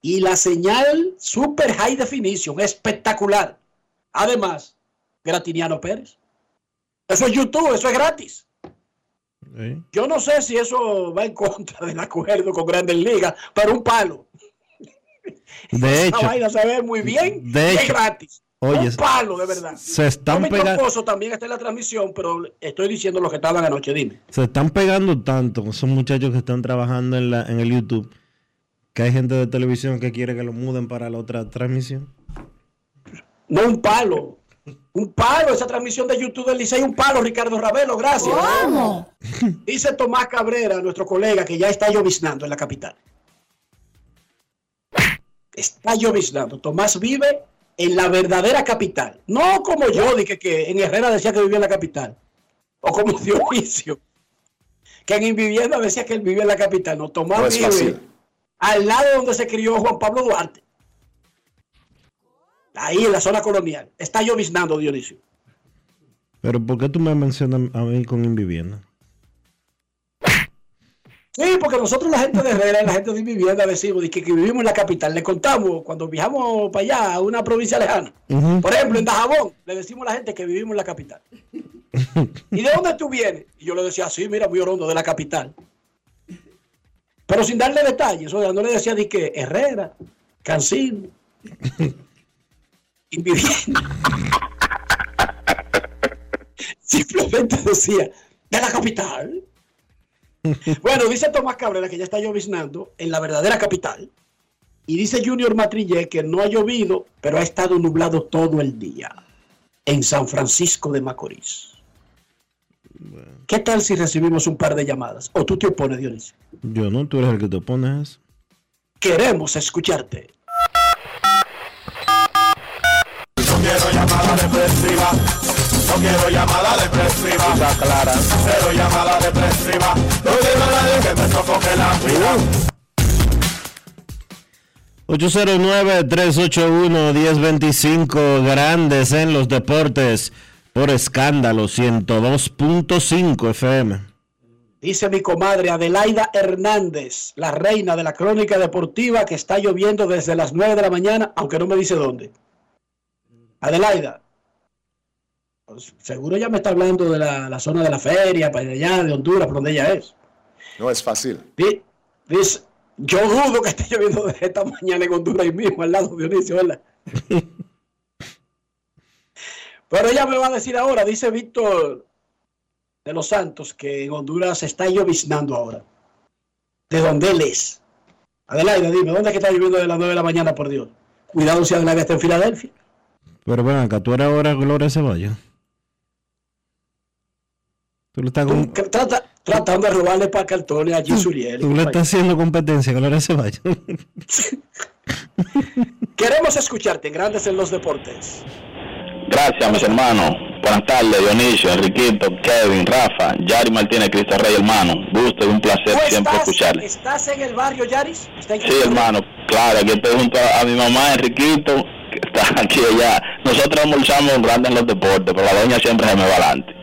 y la señal super high definition, espectacular. Además, Gratiniano Pérez. Eso es YouTube, eso es gratis. Yo no sé si eso va en contra del acuerdo con Grandes Ligas, pero un palo.
De
Esa
hecho,
vaina se ve muy bien
de
es gratis.
Oye,
un palo, de verdad.
se están pegando-
también está en la transmisión, pero estoy diciendo lo que estaban anoche, dime.
se están pegando tanto con esos muchachos que están trabajando en, la, en el YouTube que hay gente de televisión que quiere que lo muden para la otra transmisión.
No un palo. Un palo, esa transmisión de YouTube del Licey, un palo, Ricardo Ravelo, gracias.
¿Cómo?
Dice Tomás Cabrera, nuestro colega, que ya está lloviznando en la capital. Está lloviznando. Tomás vive en la verdadera capital. No como yo, dije que en Herrera decía que vivía en la capital. O como Dionisio, que en Invivienda decía que él vivía en la capital. No, Tomás
No
vive al lado donde se crió Juan Pablo Duarte. Ahí en la zona colonial. Está lloviznando, Dionisio.
Pero ¿por qué tú me mencionas a mí con Invivienda?
Sí, porque nosotros la gente de Herrera, la gente de vivienda decimos de que, que vivimos en la capital. Le contamos cuando viajamos para allá a una provincia lejana. Por ejemplo, en Dajabón, le decimos a la gente que vivimos en la capital. ¿Y de dónde tú vienes? Y yo le decía, sí, mira, muy orondo, de la capital. Pero sin darle detalles, o sea, no le decía ni que Herrera, Cancino, Inviviente. Simplemente decía, de la capital. Bueno, dice Tomás Cabrera que ya está lloviznando en la verdadera capital. Y dice Junior Matrille que no ha llovido, pero ha estado nublado todo el día en San Francisco de Macorís. ¿Qué tal si recibimos un par de llamadas? ¿O tú te opones, Dionisio?
Yo no, tú eres el que te opones.
Queremos escucharte.
No quiero llamada depresiva. No quiero llamada depresiva. Está clara. Cero llamada depresiva. No quiero a nadie que me sofoque la vida.
809-381-1025, grandes en los deportes, por escándalo 102.5 FM.
Dice mi comadre Adelaida Hernández, la reina de la crónica deportiva, que está lloviendo desde las 9 de la mañana, aunque no me dice dónde. Adelaida, seguro ya me está hablando de la, la zona de la feria, para allá, de Honduras, por donde ella es.
No es fácil.
Di- Dice, yo dudo que esté lloviendo desde esta mañana en Honduras ahí mismo, al lado de Dionisio, ¿verdad? Pero ella me va a decir ahora, dice Víctor de los Santos, que en Honduras se está lloviznando ahora. De donde él es. Adelaida, dime, ¿dónde es que está lloviendo de las 9 de la mañana, por Dios? Cuidado si Adelaida está en Filadelfia.
Pero ven acá, tú eres ahora Gloria Ceballos. Tú estás, con-
trata- tratando de robarle para cartones a Gis Uriel.
tú le estás haciendo competencia Ceballos.
Queremos escucharte, Grandes en los Deportes.
Gracias, mis hermanos. Buenas tardes, Dionisio, Enriquito, Kevin, Rafa, Yari Martínez, Cristo Rey, hermano. Gusto y un placer
¿Tú
siempre
estás,
escucharle.
¿Estás en el barrio, Yaris? ¿Está en
Sí, hermano, claro, aquí estoy junto a, a mi mamá, Enriquito, que está aquí allá. Nosotros almorzamos grandes en los deportes, pero la doña siempre se me va adelante.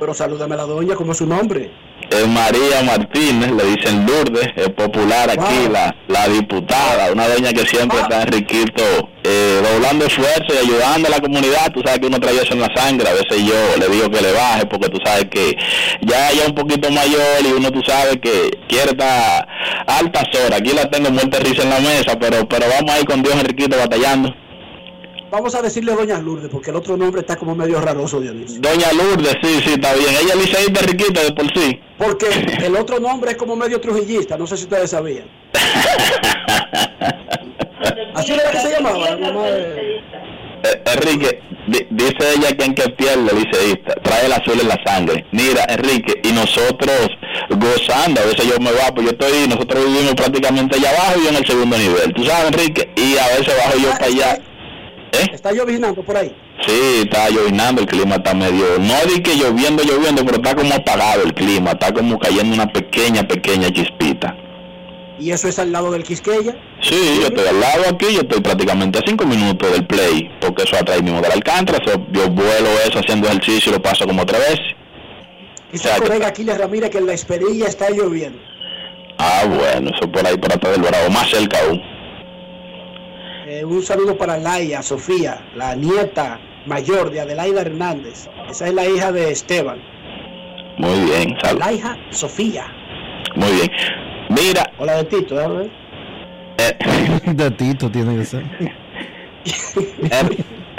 Pero salúdame a la doña, ¿cómo es su nombre?
Es María Martínez, le dicen Lourdes, es popular aquí, la, la diputada, una doña que siempre está Enriquito eh, doblando esfuerzo y ayudando a la comunidad. Tú sabes que uno trae eso en la sangre, a veces yo le digo que le baje porque tú sabes que ya ya un poquito mayor y uno tú sabes que quiere estar altas horas. Aquí la tengo muerta risa en la mesa, pero pero vamos ahí con Dios Enriquito batallando.
Vamos a decirle Doña Lourdes, porque el otro nombre está como medio raroso, Dionisio.
Doña Lourdes, sí, sí, está bien. Ella es liceísta Enriquito de por sí.
Porque el otro nombre es como medio trujillista, no sé si ustedes sabían. Así era que se llamaba la mamá de...
Eh, Enrique, di- dice ella que en que pierde, liceísta, trae el azul en la sangre. Mira, Enrique, y nosotros gozando, a veces yo me bajo, yo estoy, nosotros vivimos prácticamente allá abajo y yo en el segundo nivel, tú sabes, Enrique, y a veces bajo yo para allá.
Está lloviznando por ahí.
Sí, está llovinando, el clima está medio, no di que lloviendo, lloviendo, pero está como apagado el clima, está como cayendo una pequeña, pequeña chispita.
Y eso es al lado del Quisqueya.
Sí, yo estoy al lado aquí, yo estoy prácticamente a cinco minutos del play, porque eso atrás mismo del Alcántara, so, yo vuelo eso haciendo ejercicio y lo paso como tres veces.
Dice el colega Aquiles Ramírez que en la Esperilla está lloviendo.
Ah, bueno, eso por ahí, por atrás del Bravo, más cerca aún.
Eh, un saludo para Laia, Sofía, la nieta mayor de Adelaida Hernández. Esa es la hija de Esteban.
Muy bien, salud.
La hija Sofía.
Muy bien. Mira.
Hola de Tito, déjame ver.
De Tito tiene que ser.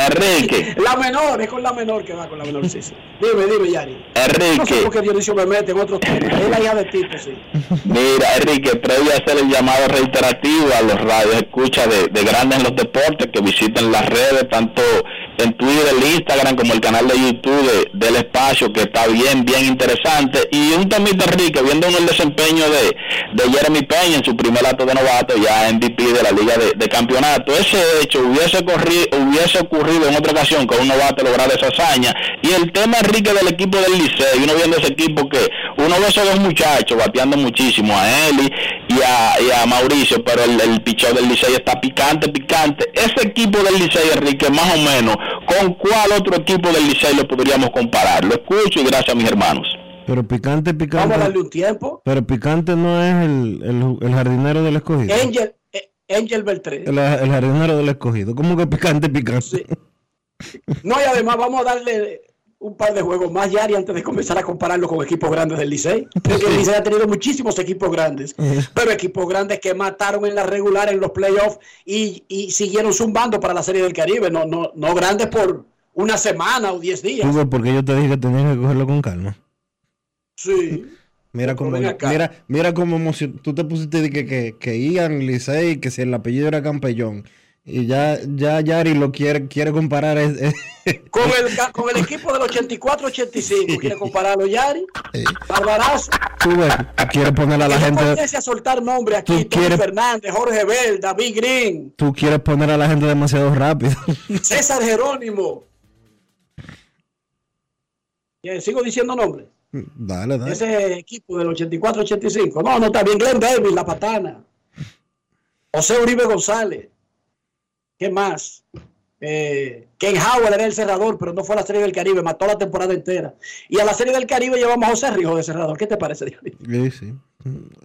Enrique,
La menor, es con la menor que va con la menor, sí, sí. Dime, dime, Yari. No sé
Enrique,
por qué Dionisio me mete en otro tema. Es la hija de Tito, sí.
mira, Enrique, previo a hacer el llamado reiterativo a los radios escucha de, de grandes en los deportes que visiten las redes, tanto en Twitter, el Instagram, como el canal de YouTube de- del espacio, que está bien, bien interesante. Y un temita, Enrique, viendo el desempeño de, de Jeremy Peña en su primer acto de novato, ya MVP de la Liga de, de Campeonato. Ese hecho hubiese, corri- hubiese ocurrido en otra ocasión que un novato lograra esa hazaña. Y el tema, Enrique, del equipo del Liceo, y uno viendo ese equipo que uno ve esos dos muchachos bateando muchísimo, a Eli y a, y a Mauricio, pero el, el picheo del Licey está picante, picante. Ese equipo del Licey, Enrique, más o menos, ¿con cuál otro equipo del Licey lo podríamos comparar? Lo escucho y gracias a mis hermanos.
Pero picante,
Vamos a
picante.
darle un tiempo.
Pero picante no es el, el, el jardinero del escogido.
Angel, eh, Angel Beltré.
El, el jardinero del escogido. ¿Cómo que picante, picante?
No, y además vamos a darle un par de juegos más, Yari, antes de comenzar a compararlo con equipos grandes del Licey. Porque el Licey ha tenido muchísimos equipos grandes, pero equipos grandes que mataron en la regular, en los playoffs y, y siguieron zumbando para la Serie del Caribe. No, no, no grandes por una semana o diez días.
Porque yo te dije que tenías que cogerlo con calma.
Sí.
Mira cómo, mira, mira cómo emocion- tú te pusiste de que, que, que Ian Licey, que si el apellido era Campellón. Y ya, ya Yari lo quiere, quiere comparar.
Con el, con el equipo del 84-85, quiere compararlo, Yari. Barbarazo.
tú quieres poner a la gente,
a soltar nombres aquí.
Tú
Tony
quieres-
Fernández, Jorge Bell, David Green,
tú quieres poner a la gente demasiado rápido.
César Jerónimo. Eh, Sigo diciendo nombres.
dale, dale.
Ese equipo del 84-85. No, no está bien. Glenn Davis, La Patana. José Uribe González. ¿Qué más? Eh, Ken Howard era el cerrador, pero no fue a la Serie del Caribe. Mató la temporada entera. Y a la Serie del Caribe llevamos a José Rijo de cerrador. ¿Qué te parece, Diony?
Sí, sí.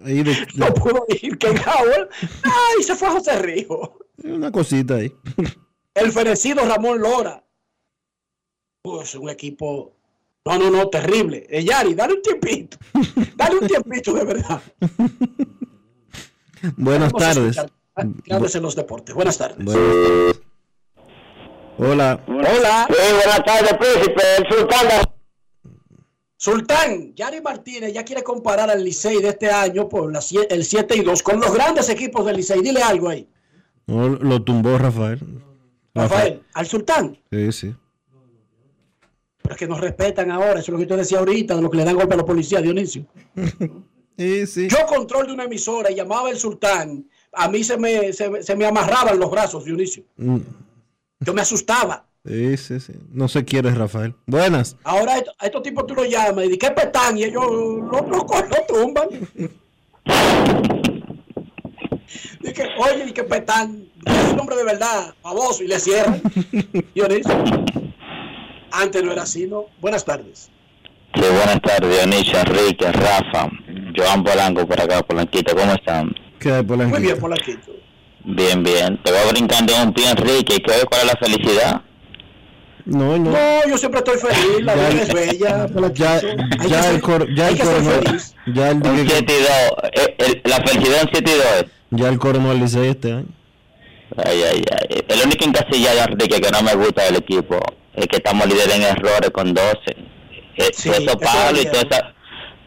Ahí de-
No pudo ir Ken Howard. Ay, se fue a José Rijo.
una cosita ahí.
El fenecido Ramón Lora. Pues un equipo. No, no, no, terrible. Eh, Yari, dale un tiempito. Dale un tiempito de verdad.
Buenas tardes.
escuchar Grandes en los deportes. Buenas tardes.
Buenas tardes. Hola.
Hola.
buenas tardes, príncipe. El sultán.
Sultán, Yari Martínez ya quiere comparar al Licey de este año por la, el 7 y 2 con los grandes equipos del Licey. Dile algo ahí.
No, lo tumbó Rafael.
Rafael, al Sultán.
Sí, sí.
Pero es que nos respetan ahora. Eso es lo que usted decía ahorita, de lo que le dan golpe a los policías, Dionisio. Yo control de una emisora y llamaba el Sultán. A mí se me, se, me- se me amarraban los brazos, Dionisio.
Mm,
Yo me asustaba.
Sí, sí, sí. No se quiere Rafael. Buenas.
Ahora a estos, a estos tipos tú los llamas y dices, ¿qué petán? Y ellos lo, lo, co- lo tumban. Dice, oye, ¿y qué petán? Es un nombre de verdad, baboso, y le cierran. Dionisio. Antes no era así, ¿no? Buenas tardes.
Sí, buenas tardes, Dionisio, Enrique, Rafa, Joan Polanco por acá, Polanquito, ¿cómo están?
¿Qué hay por
Muy bien, Polanquito.
Bien, bien. Te voy brincando un pie, Enrique. ¿Qué cuál es la felicidad?
No, no.
No, yo siempre estoy feliz, la vida es bella.
Ya, ya el, cor, ya el coronel. Ya el,
Un 7 y 2. Eh, el- la felicidad en 7 y 2.
ya el coronel Licey este año.
Ay, ay, ay. El único encasillado, Enrique, que no me gusta del equipo es que estamos líderes en errores con 12. Eh,
Sí,
esos
eso
palos y toda esa,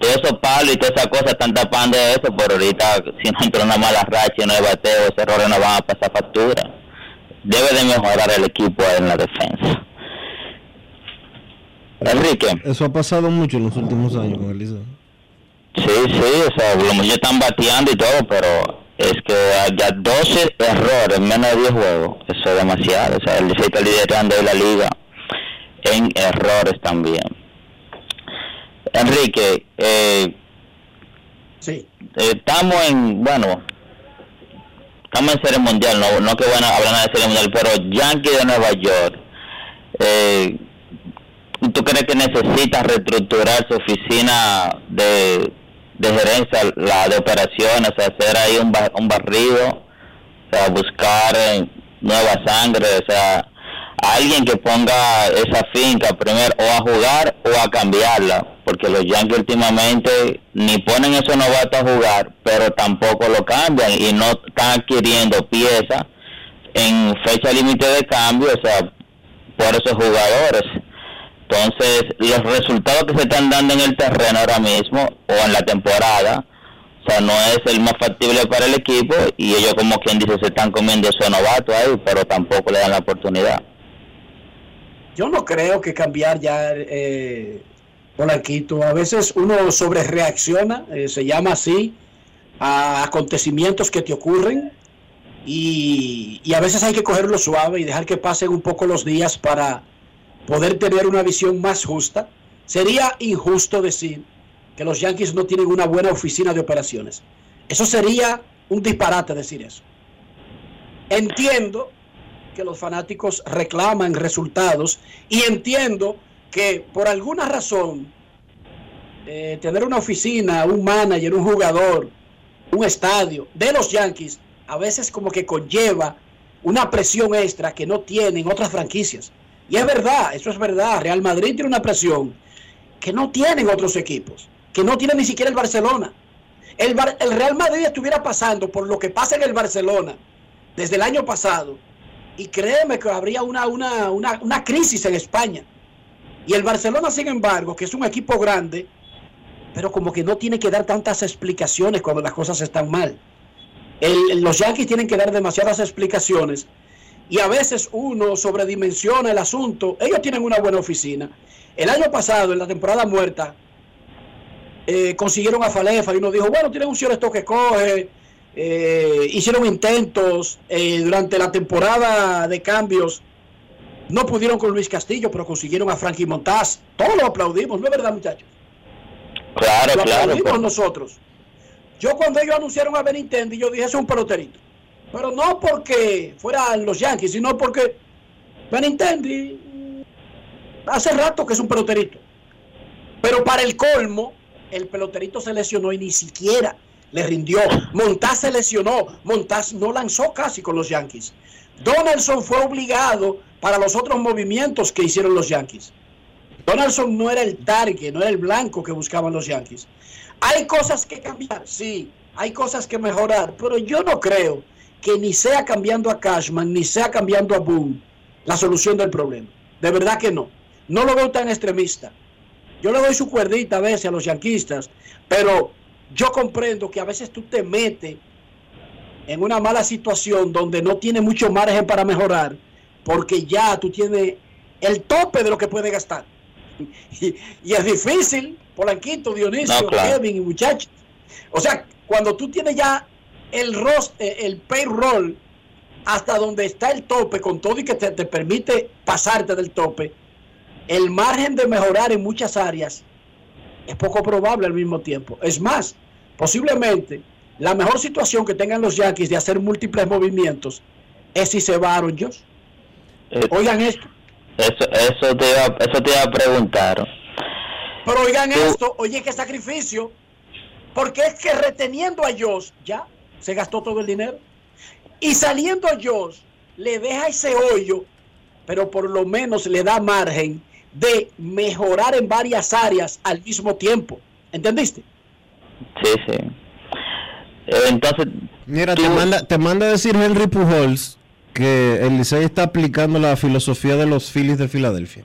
todos esos palos y todas esas cosas están tapando eso, pero ahorita si no entra una mala racha y no hay bateo, esos errores no van a pasar factura. Debe de mejorar el equipo en la defensa. Enrique.
Eso ha pasado mucho en los últimos años con el Licey.
Sí, sí, o sea, los muchachos están bateando y todo, pero es que ya 12 errores en menos de 10 juegos, eso es demasiado. O sea, el Licey está liderando ahí la liga en errores también. Enrique, eh,
Sí.
eh, estamos en, bueno, estamos en serie mundial, no, no que bueno hablar de serie mundial, pero Yankee de Nueva York, eh, ¿tú crees que necesita reestructurar su oficina de, de gerencia, la de operaciones, hacer ahí un, ba- un barrido, o sea, buscar eh, nueva sangre, o sea, alguien que ponga esa finca primero o a jugar o a cambiarla, porque los Yankees últimamente ni ponen esos novatos a jugar, pero tampoco lo cambian y no están adquiriendo piezas en fecha límite de cambio, o sea, por esos jugadores. Entonces, los resultados que se están dando en el terreno ahora mismo o en la temporada, o sea, no es el más factible para el equipo y ellos como quien dice se están comiendo esos novatos ahí, pero tampoco le dan la oportunidad.
Yo no creo que cambiar ya eh, Polanquito. A veces uno sobre reacciona, se llama así, a acontecimientos que te ocurren y, y a veces hay que cogerlo suave y dejar que pasen un poco los días para poder tener una visión más justa. Sería injusto decir que los Yankees no tienen una buena oficina de operaciones. Eso sería un disparate decir eso. Entiendo que los fanáticos reclaman resultados y entiendo que por alguna razón eh, tener una oficina, un manager, un jugador, un estadio de los Yankees a veces como que conlleva una presión extra que no tienen otras franquicias. Y es verdad, eso es verdad. Real Madrid tiene una presión que no tienen otros equipos, que no tiene ni siquiera el Barcelona. El, Real Madrid estuviera pasando por lo que pasa en el Barcelona desde el año pasado, y créeme que habría una, una, una, una crisis en España. Y el Barcelona, sin embargo, que es un equipo grande, pero como que no tiene que dar tantas explicaciones cuando las cosas están mal. El- los Yankees tienen que dar demasiadas explicaciones y a veces uno sobredimensiona el asunto. Ellos tienen una buena oficina. El año pasado, en la temporada muerta, eh, consiguieron a Falefa y uno dijo, bueno, tienen un cierto esto que coge. eh, hicieron intentos eh, durante la temporada de cambios. No pudieron con Luis Castillo, pero consiguieron a Frankie Montaz. Todos lo aplaudimos, ¿no es verdad, muchachos?
Claro,
lo
claro.
aplaudimos nosotros. Yo cuando ellos anunciaron a Benintendi, yo dije, es un peloterito. Pero no porque fueran los Yankees, sino porque Benintendi hace rato que es un peloterito. Pero para el colmo, el peloterito se lesionó y ni siquiera le rindió. Montaz se lesionó. Montaz no lanzó casi con los Yankees. Donaldson fue obligado para los otros movimientos que hicieron los Yankees. Donaldson no era el target, no era el blanco que buscaban los Yankees. Hay cosas que cambiar, sí, hay cosas que mejorar, pero yo no creo que ni sea cambiando a Cashman, ni sea cambiando a Boone la solución del problema. De verdad que no. No lo veo tan extremista. Yo le doy su cuerdita a veces a los yanquistas, pero yo comprendo que a veces tú te metes en una mala situación donde no tiene mucho margen para mejorar, porque ya tú tienes el tope de lo que puedes gastar. Y, y es difícil, Polanquito, Dionisio,
No, claro.
Kevin y muchachos. O sea, cuando tú tienes ya el ros, eh, el payroll hasta donde está el tope, con todo y que te, te permite pasarte del tope, el margen de mejorar en muchas áreas es poco probable al mismo tiempo. Es más, posiblemente la mejor situación que tengan los Yankees de hacer múltiples movimientos es si se va Aaron Josh. Oigan esto.
Eso, eso, te iba, eso te iba a preguntar.
Pero oigan esto, oye, qué sacrificio. Porque es que reteniendo a Josh, ya se gastó todo el dinero. Y saliendo a Josh, le deja ese hoyo, pero por lo menos le da margen de mejorar en varias áreas al mismo tiempo. ¿Entendiste?
Sí, sí. Entonces,
Mira, te manda, te manda a decir Henry Pujols que el Licey está aplicando la filosofía de los Phillies de Filadelfia.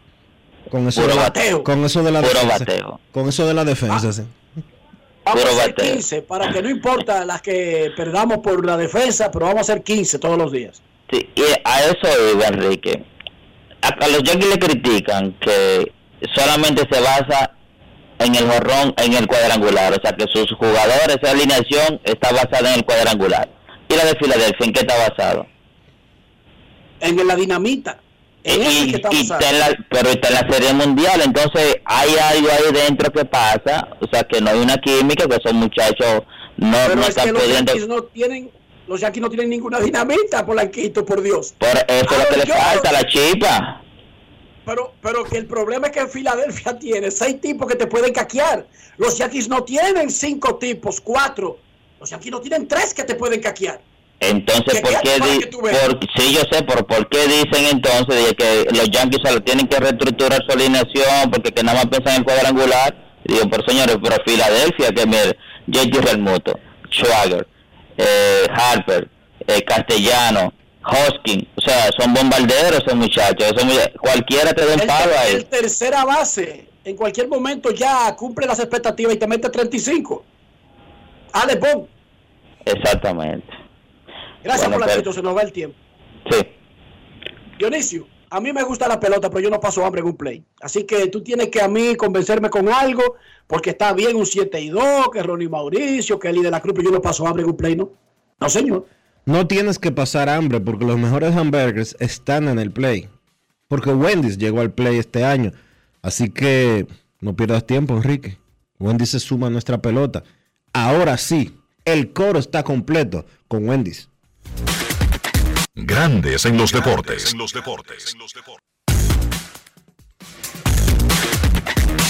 Con eso,
Puro
de la,
bateo.
con eso de la
Puro
defensa.
bateo.
Con eso de la defensa, sí.
Vamos
Puro
a hacer
bateo.
15 para que no importa las que perdamos por la defensa, pero vamos a hacer 15 todos los días.
sí, y a eso iba Enrique. A, a los Yankees le critican que solamente se basa en el jorrón, en el cuadrangular. O sea, que sus jugadores, esa alineación está basada en el cuadrangular. ¿Y la de Filadelfia en qué está basado?
En la dinamita. En
y,
que está
y
basado.
está en la, pero está en la serie mundial, entonces hay algo ahí dentro que pasa, o sea que no hay una química, que esos muchachos no,
Pero
no
es
están
que los
pudiendo,
no tienen, los Yankees no tienen ninguna dinamita, Polanquito, por Dios.
por eso es lo que le
yo-
falta, la chipa.
Pero, pero que el problema es que en Filadelfia tiene seis tipos que te pueden caquear. Los Yankees no tienen cinco tipos, cuatro. Los Yankees no tienen tres que te pueden caquear.
Entonces, ¿por qué, di- por, sí, yo sé, por, por qué dicen entonces de que los Yankees solo tienen que reestructurar su alineación porque que nada más piensan en el cuadrangular? Y digo, por señores, pero Filadelfia, que mire, JT Realmuto, Schwager, eh, Harper, eh, Castellano, Hoskin, o sea, son bombarderos esos muchachos, esos mucha- cualquiera te da un palo ahí.
el tercera base, en cualquier momento ya cumple las expectativas y te mete 35. Ale Bon.
Exactamente.
Gracias
Bueno,
por la
pero-
se nos va el tiempo.
Sí.
Dionisio, a mí me gusta la pelota, pero yo no paso hambre en un play. Así que tú tienes que a mí convencerme con algo, porque está bien un 7 y 2, que Ronnie Mauricio, que Eli de la Cruz, pero yo no paso hambre en un play, ¿no? No, señor.
No tienes que pasar hambre porque los mejores hamburgers están en el play. Porque Wendy's llegó al play este año. Así que no pierdas tiempo, Enrique. Wendy's se suma a nuestra pelota. Ahora sí, el coro está completo con Wendy's.
Grandes en los deportes.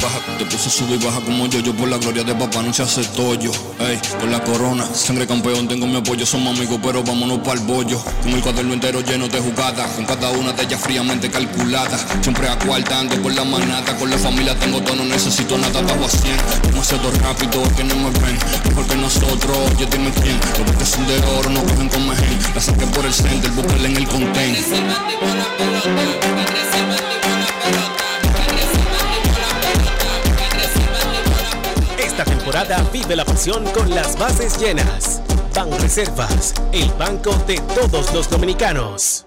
baja
Te puse sube y baja como yo, yo por la gloria de papá no se hace tollo. Ey, con la corona, sangre campeón, tengo mi apoyo, somos amigos, pero vámonos pa'l bollo. Con el cuaderno entero lleno de jugadas, con cada una de ellas fríamente calculada. Siempre acuartando por la manata, con la familia tengo todo, no necesito nada, bajo a 100. Demasiado rápido, que no me ven, mejor que nosotros, oye dime quién. Los que son de oro no cogen con mejen, la saqué por el center, búsquenla en el content.
Vive la pasión con las bases llenas. Ban Reservas, el banco de todos los dominicanos.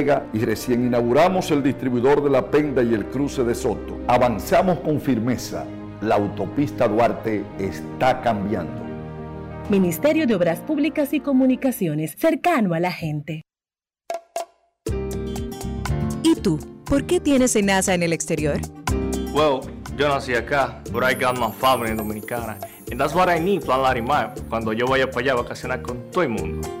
y recién inauguramos el distribuidor de La Penda y el cruce de Soto. Avanzamos con firmeza. La autopista Duarte está cambiando.
Ministerio de Obras Públicas y Comunicaciones, cercano a la gente.
¿Y tú? ¿Por qué tienes NASA en el exterior?
Well, yo nací acá, but I got my family dominicana. And that's what I need, Plan Larimar, cuando yo vaya para allá a vacacionar con todo el mundo.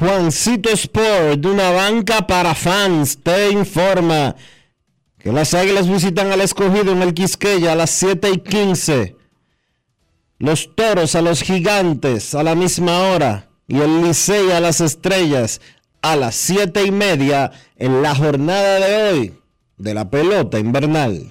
Juancito Sport, de una banca para fans, te informa que las águilas visitan al escogido en el Quisqueya a las 7 y 15. Los toros a los gigantes a la misma hora. Y el Licey a las estrellas a las 7 y media en la jornada de hoy de la pelota invernal.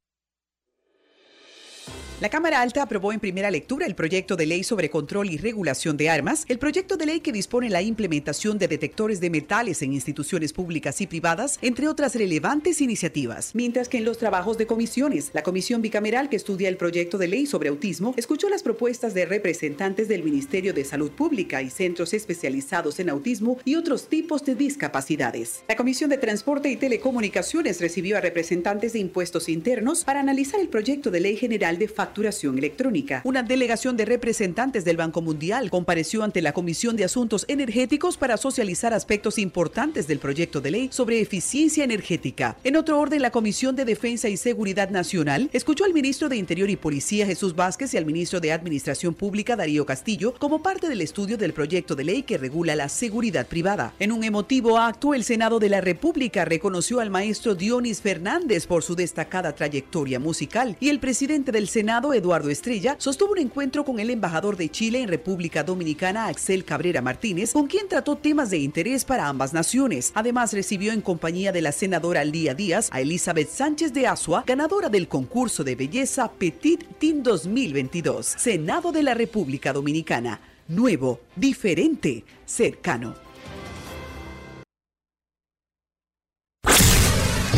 La Cámara Alta aprobó en primera lectura el proyecto de ley sobre control y regulación de armas, el proyecto de ley que dispone la implementación de detectores de metales en instituciones públicas y privadas, entre otras relevantes iniciativas. Mientras que en los trabajos de comisiones, la comisión bicameral que estudia el proyecto de ley sobre autismo escuchó las propuestas de representantes del Ministerio de Salud Pública y centros especializados en autismo y otros tipos de discapacidades. La Comisión de Transporte y Telecomunicaciones recibió a representantes de impuestos internos para analizar el proyecto de ley general de facturación electrónica. Una delegación de representantes del Banco Mundial compareció ante la Comisión de Asuntos Energéticos para socializar aspectos importantes del proyecto de ley sobre eficiencia energética. En otro orden, la Comisión de Defensa y Seguridad Nacional escuchó al ministro de Interior y Policía Jesús Vázquez y al ministro de Administración Pública Darío Castillo como parte del estudio del proyecto de ley que regula la seguridad privada. En un emotivo acto, el Senado de la República reconoció al maestro Dionis Fernández por su destacada trayectoria musical y el presidente del Senado Eduardo Estrella, sostuvo un encuentro con el embajador de Chile en República Dominicana, Axel Cabrera Martínez, con quien trató temas de interés para ambas naciones. Además, recibió en compañía de la senadora Lía Díaz a Elizabeth Sánchez de Asua, ganadora del concurso de belleza Petit Team 2022. Senado de la República Dominicana. Nuevo, diferente, cercano.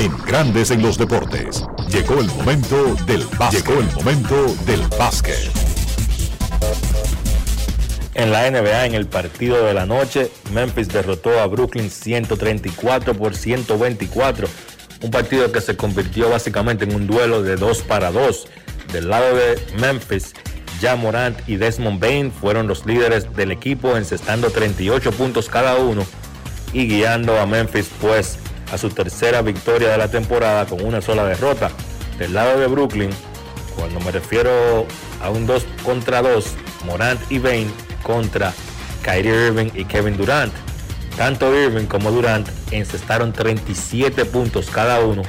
En Grandes en los Deportes. Llegó el momento del básquet. Llegó el momento del básquet.
En la NBA, en el partido de la noche, Memphis derrotó a Brooklyn 134 por 124. Un partido que se convirtió básicamente en un duelo de 2 para 2. Del lado de Memphis, Ja Morant y Desmond Bain fueron los líderes del equipo, encestando 38 puntos cada uno y guiando a Memphis pues a su tercera victoria de la temporada con una sola derrota. Del lado de Brooklyn, cuando me refiero a un 2 contra 2, Morant y Bain contra Kyrie Irving y Kevin Durant. Tanto Irving como Durant encestaron 37 puntos cada uno,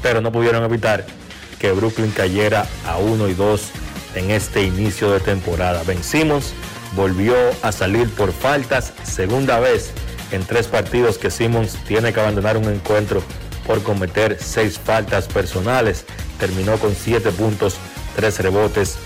pero no pudieron evitar que Brooklyn cayera a 1 y 2 en este inicio de temporada. Vencimos, volvió a salir por faltas, segunda vez en tres partidos que Simmons tiene que abandonar un encuentro por cometer seis faltas personales. Terminó con siete puntos, tres rebotes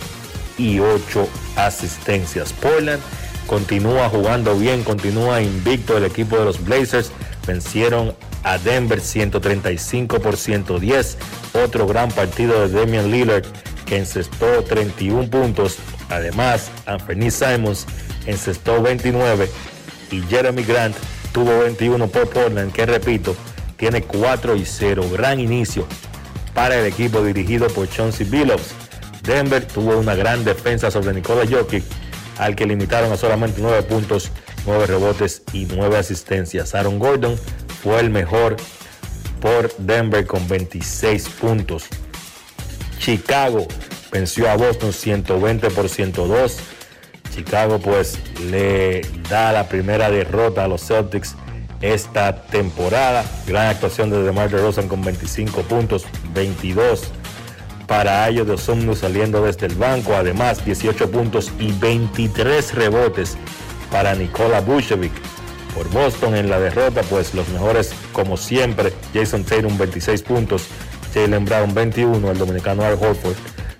y ocho asistencias. Portland continúa jugando bien, continúa invicto el equipo de los Blazers. Vencieron a Denver 135 por 110. Otro gran partido de Damian Lillard que encestó 31 puntos. Además, Anthony Simons encestó 29 y Jeremy Grant tuvo 21 por Portland, que repito, tiene 4 y 0. Gran inicio para el equipo dirigido por Chauncey Billups. Denver tuvo una gran defensa sobre Nikola Jokic. al que limitaron a solamente 9 puntos, 9 rebotes y 9 asistencias. Aaron Gordon fue el mejor por Denver con 26 puntos. Chicago venció a Boston 120 por 102. Chicago pues le da la primera derrota a los Celtics esta temporada. Gran actuación de DeMar DeRozan con 25 puntos, 22 para Ayo de Osumnu saliendo desde el banco. Además, 18 puntos y 23 rebotes para Nikola Vucevic. Por Boston en la derrota, pues los mejores como siempre, Jason Tatum 26 puntos, Jalen Brown 21, el dominicano Al Horford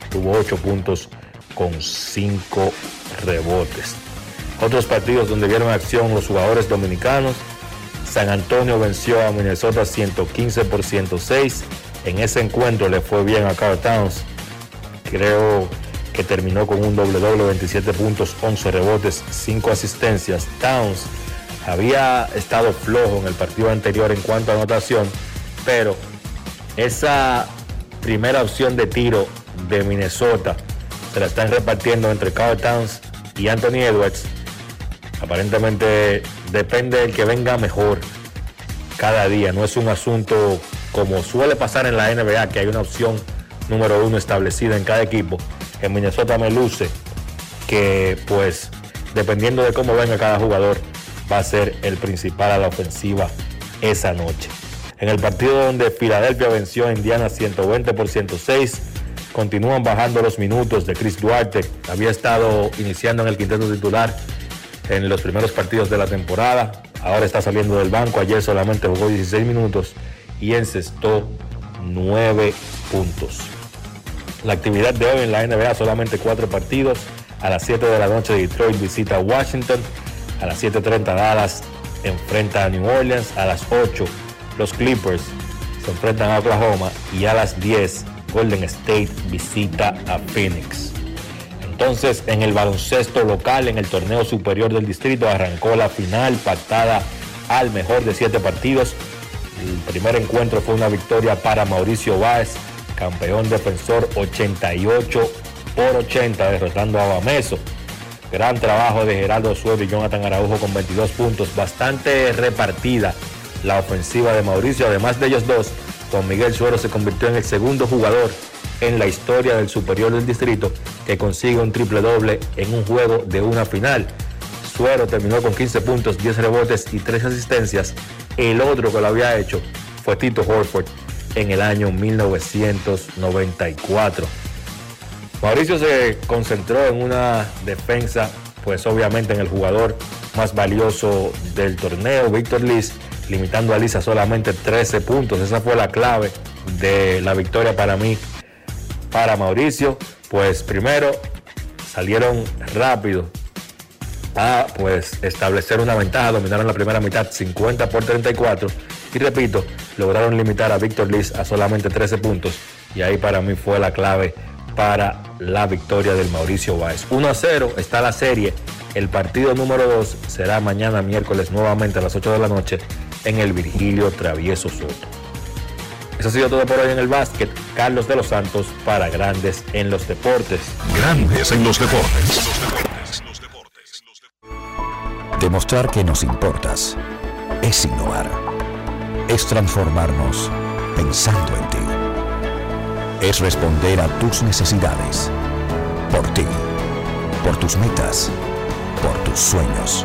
tuvo 8 puntos con 5 rebotes. Otros partidos donde vieron acción los jugadores dominicanos, San Antonio venció a Minnesota 115 por 106. En ese encuentro le fue bien a Carl Towns. Creo que terminó con un doble doble, 27 puntos, 11 rebotes, 5 asistencias. Towns había estado flojo en el partido anterior en cuanto a anotación, pero esa primera opción de tiro de Minnesota se la están repartiendo entre Carl Towns y Anthony Edwards. Aparentemente depende del que venga mejor cada día. No es un asunto como suele pasar en la NBA, que hay una opción número uno establecida en cada equipo. En Minnesota me luce que pues dependiendo de cómo venga cada jugador va a ser el principal a la ofensiva esa noche. En el partido donde Filadelfia venció a Indiana 120 por 106, continúan bajando los minutos de Chris Duarte. Había estado iniciando en el quinteto titular en los primeros partidos de la temporada. Ahora está saliendo del banco. Ayer solamente jugó 16 minutos y encestó 9 puntos. La actividad de hoy en la NBA solamente 4 partidos. A las 7 de la noche Detroit visita Washington. A las 7.30 Dallas enfrenta a New Orleans. A las 8 los Clippers se enfrentan a Oklahoma. Y a las 10 Golden State visita a Phoenix. Entonces, en el baloncesto local, en el torneo superior del distrito, arrancó la final pactada al mejor de siete partidos. El primer encuentro fue una victoria para Mauricio Báez, campeón defensor 88 por 80, derrotando a Bameso. Gran trabajo de Geraldo Suero y Jonathan Araujo con 22 puntos, bastante repartida la ofensiva de Mauricio. Además de ellos dos, Juan Miguel Suero se convirtió en el segundo jugador en la historia del superior del distrito que consigue un triple doble en un juego de una final. Suero terminó con 15 puntos, 10 rebotes y 3 asistencias. El otro que lo había hecho fue Tito Horford en el año 1994. Mauricio se concentró en una defensa, pues obviamente en el jugador más valioso del torneo, Víctor Liz, limitando a Liz a solamente 13 puntos. Esa fue la clave de la victoria para mí para Mauricio, pues primero salieron rápido a pues establecer una ventaja, dominaron la primera mitad 50 por 34 y repito, lograron limitar a Víctor Liz a solamente 13 puntos y ahí para mí fue la clave para la victoria del Mauricio Báez. 1 a 0 está la serie. El partido número 2 será mañana miércoles nuevamente a las 8 de la noche en el Virgilio Travieso Soto. Eso ha sido todo por hoy en el básquet. Carlos de los Santos para Grandes en los Deportes.
Grandes en los Deportes.
Demostrar que nos importas es innovar. Es transformarnos pensando en ti. Es responder a tus necesidades. Por ti. Por tus metas. Por tus sueños.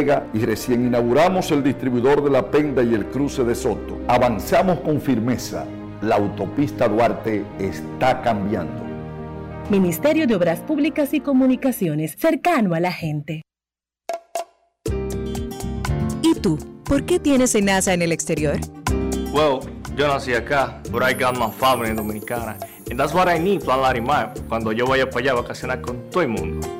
Vega y recién inauguramos el distribuidor de la Penda y el cruce de Soto. Avanzamos con firmeza. La autopista Duarte está cambiando.
Ministerio de Obras Públicas y Comunicaciones, cercano a la gente
tú, ¿por qué tienes NASA en el exterior?
Well, yo nací acá, but I got my family dominicana. And that's what I need, Plan Larimar, cuando yo vaya para allá a vacacionar con todo el mundo.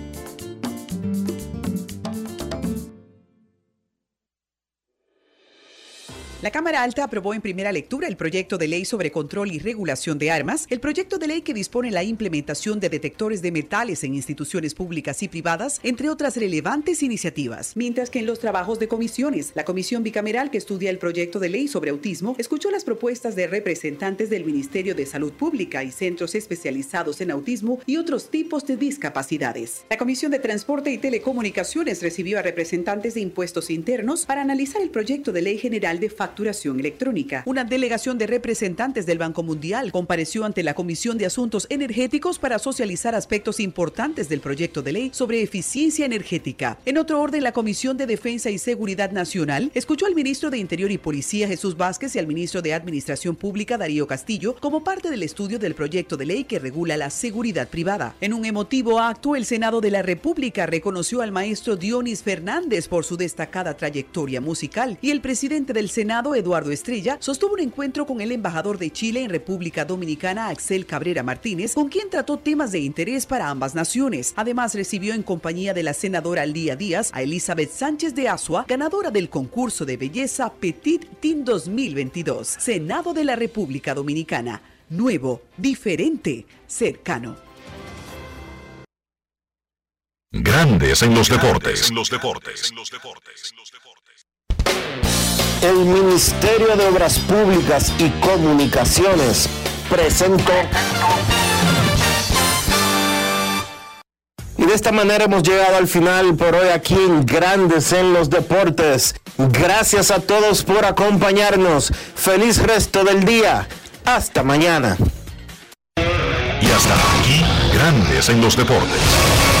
La Cámara Alta aprobó en primera lectura el proyecto de ley sobre control y regulación de armas, el proyecto de ley que dispone la implementación de detectores de metales en instituciones públicas y privadas, entre otras relevantes iniciativas. Mientras que en los trabajos de comisiones, la comisión bicameral que estudia el proyecto de ley sobre autismo escuchó las propuestas de representantes del Ministerio de Salud Pública y centros especializados en autismo y otros tipos de discapacidades. La Comisión de Transporte y Telecomunicaciones recibió a representantes de impuestos internos para analizar el proyecto de ley general de facturación electrónica. Una delegación de representantes del Banco Mundial compareció ante la Comisión de Asuntos Energéticos para socializar aspectos importantes del proyecto de ley sobre eficiencia energética. En otro orden, la Comisión de Defensa y Seguridad Nacional escuchó al ministro de Interior y Policía Jesús Vázquez y al ministro de Administración Pública Darío Castillo como parte del estudio del proyecto de ley que regula la seguridad privada. En un emotivo acto, el Senado de la República reconoció al maestro Dionis Fernández por su destacada trayectoria musical y el presidente del Senado Eduardo Estrella, sostuvo un encuentro con el embajador de Chile en República Dominicana, Axel Cabrera Martínez, con quien trató temas de interés para ambas naciones. Además, recibió en compañía de la senadora Lía Díaz a Elizabeth Sánchez de Asua, ganadora del concurso de belleza Petit Team 2022. Senado de la República Dominicana. Nuevo, diferente, cercano.
Grandes en los deportes. En los deportes.
El Ministerio de Obras Públicas y Comunicaciones presentó. Y de esta manera hemos llegado al final por hoy aquí en Grandes en los Deportes. Gracias a todos por acompañarnos. Feliz resto del día. Hasta mañana.
Y hasta aquí, Grandes en los Deportes.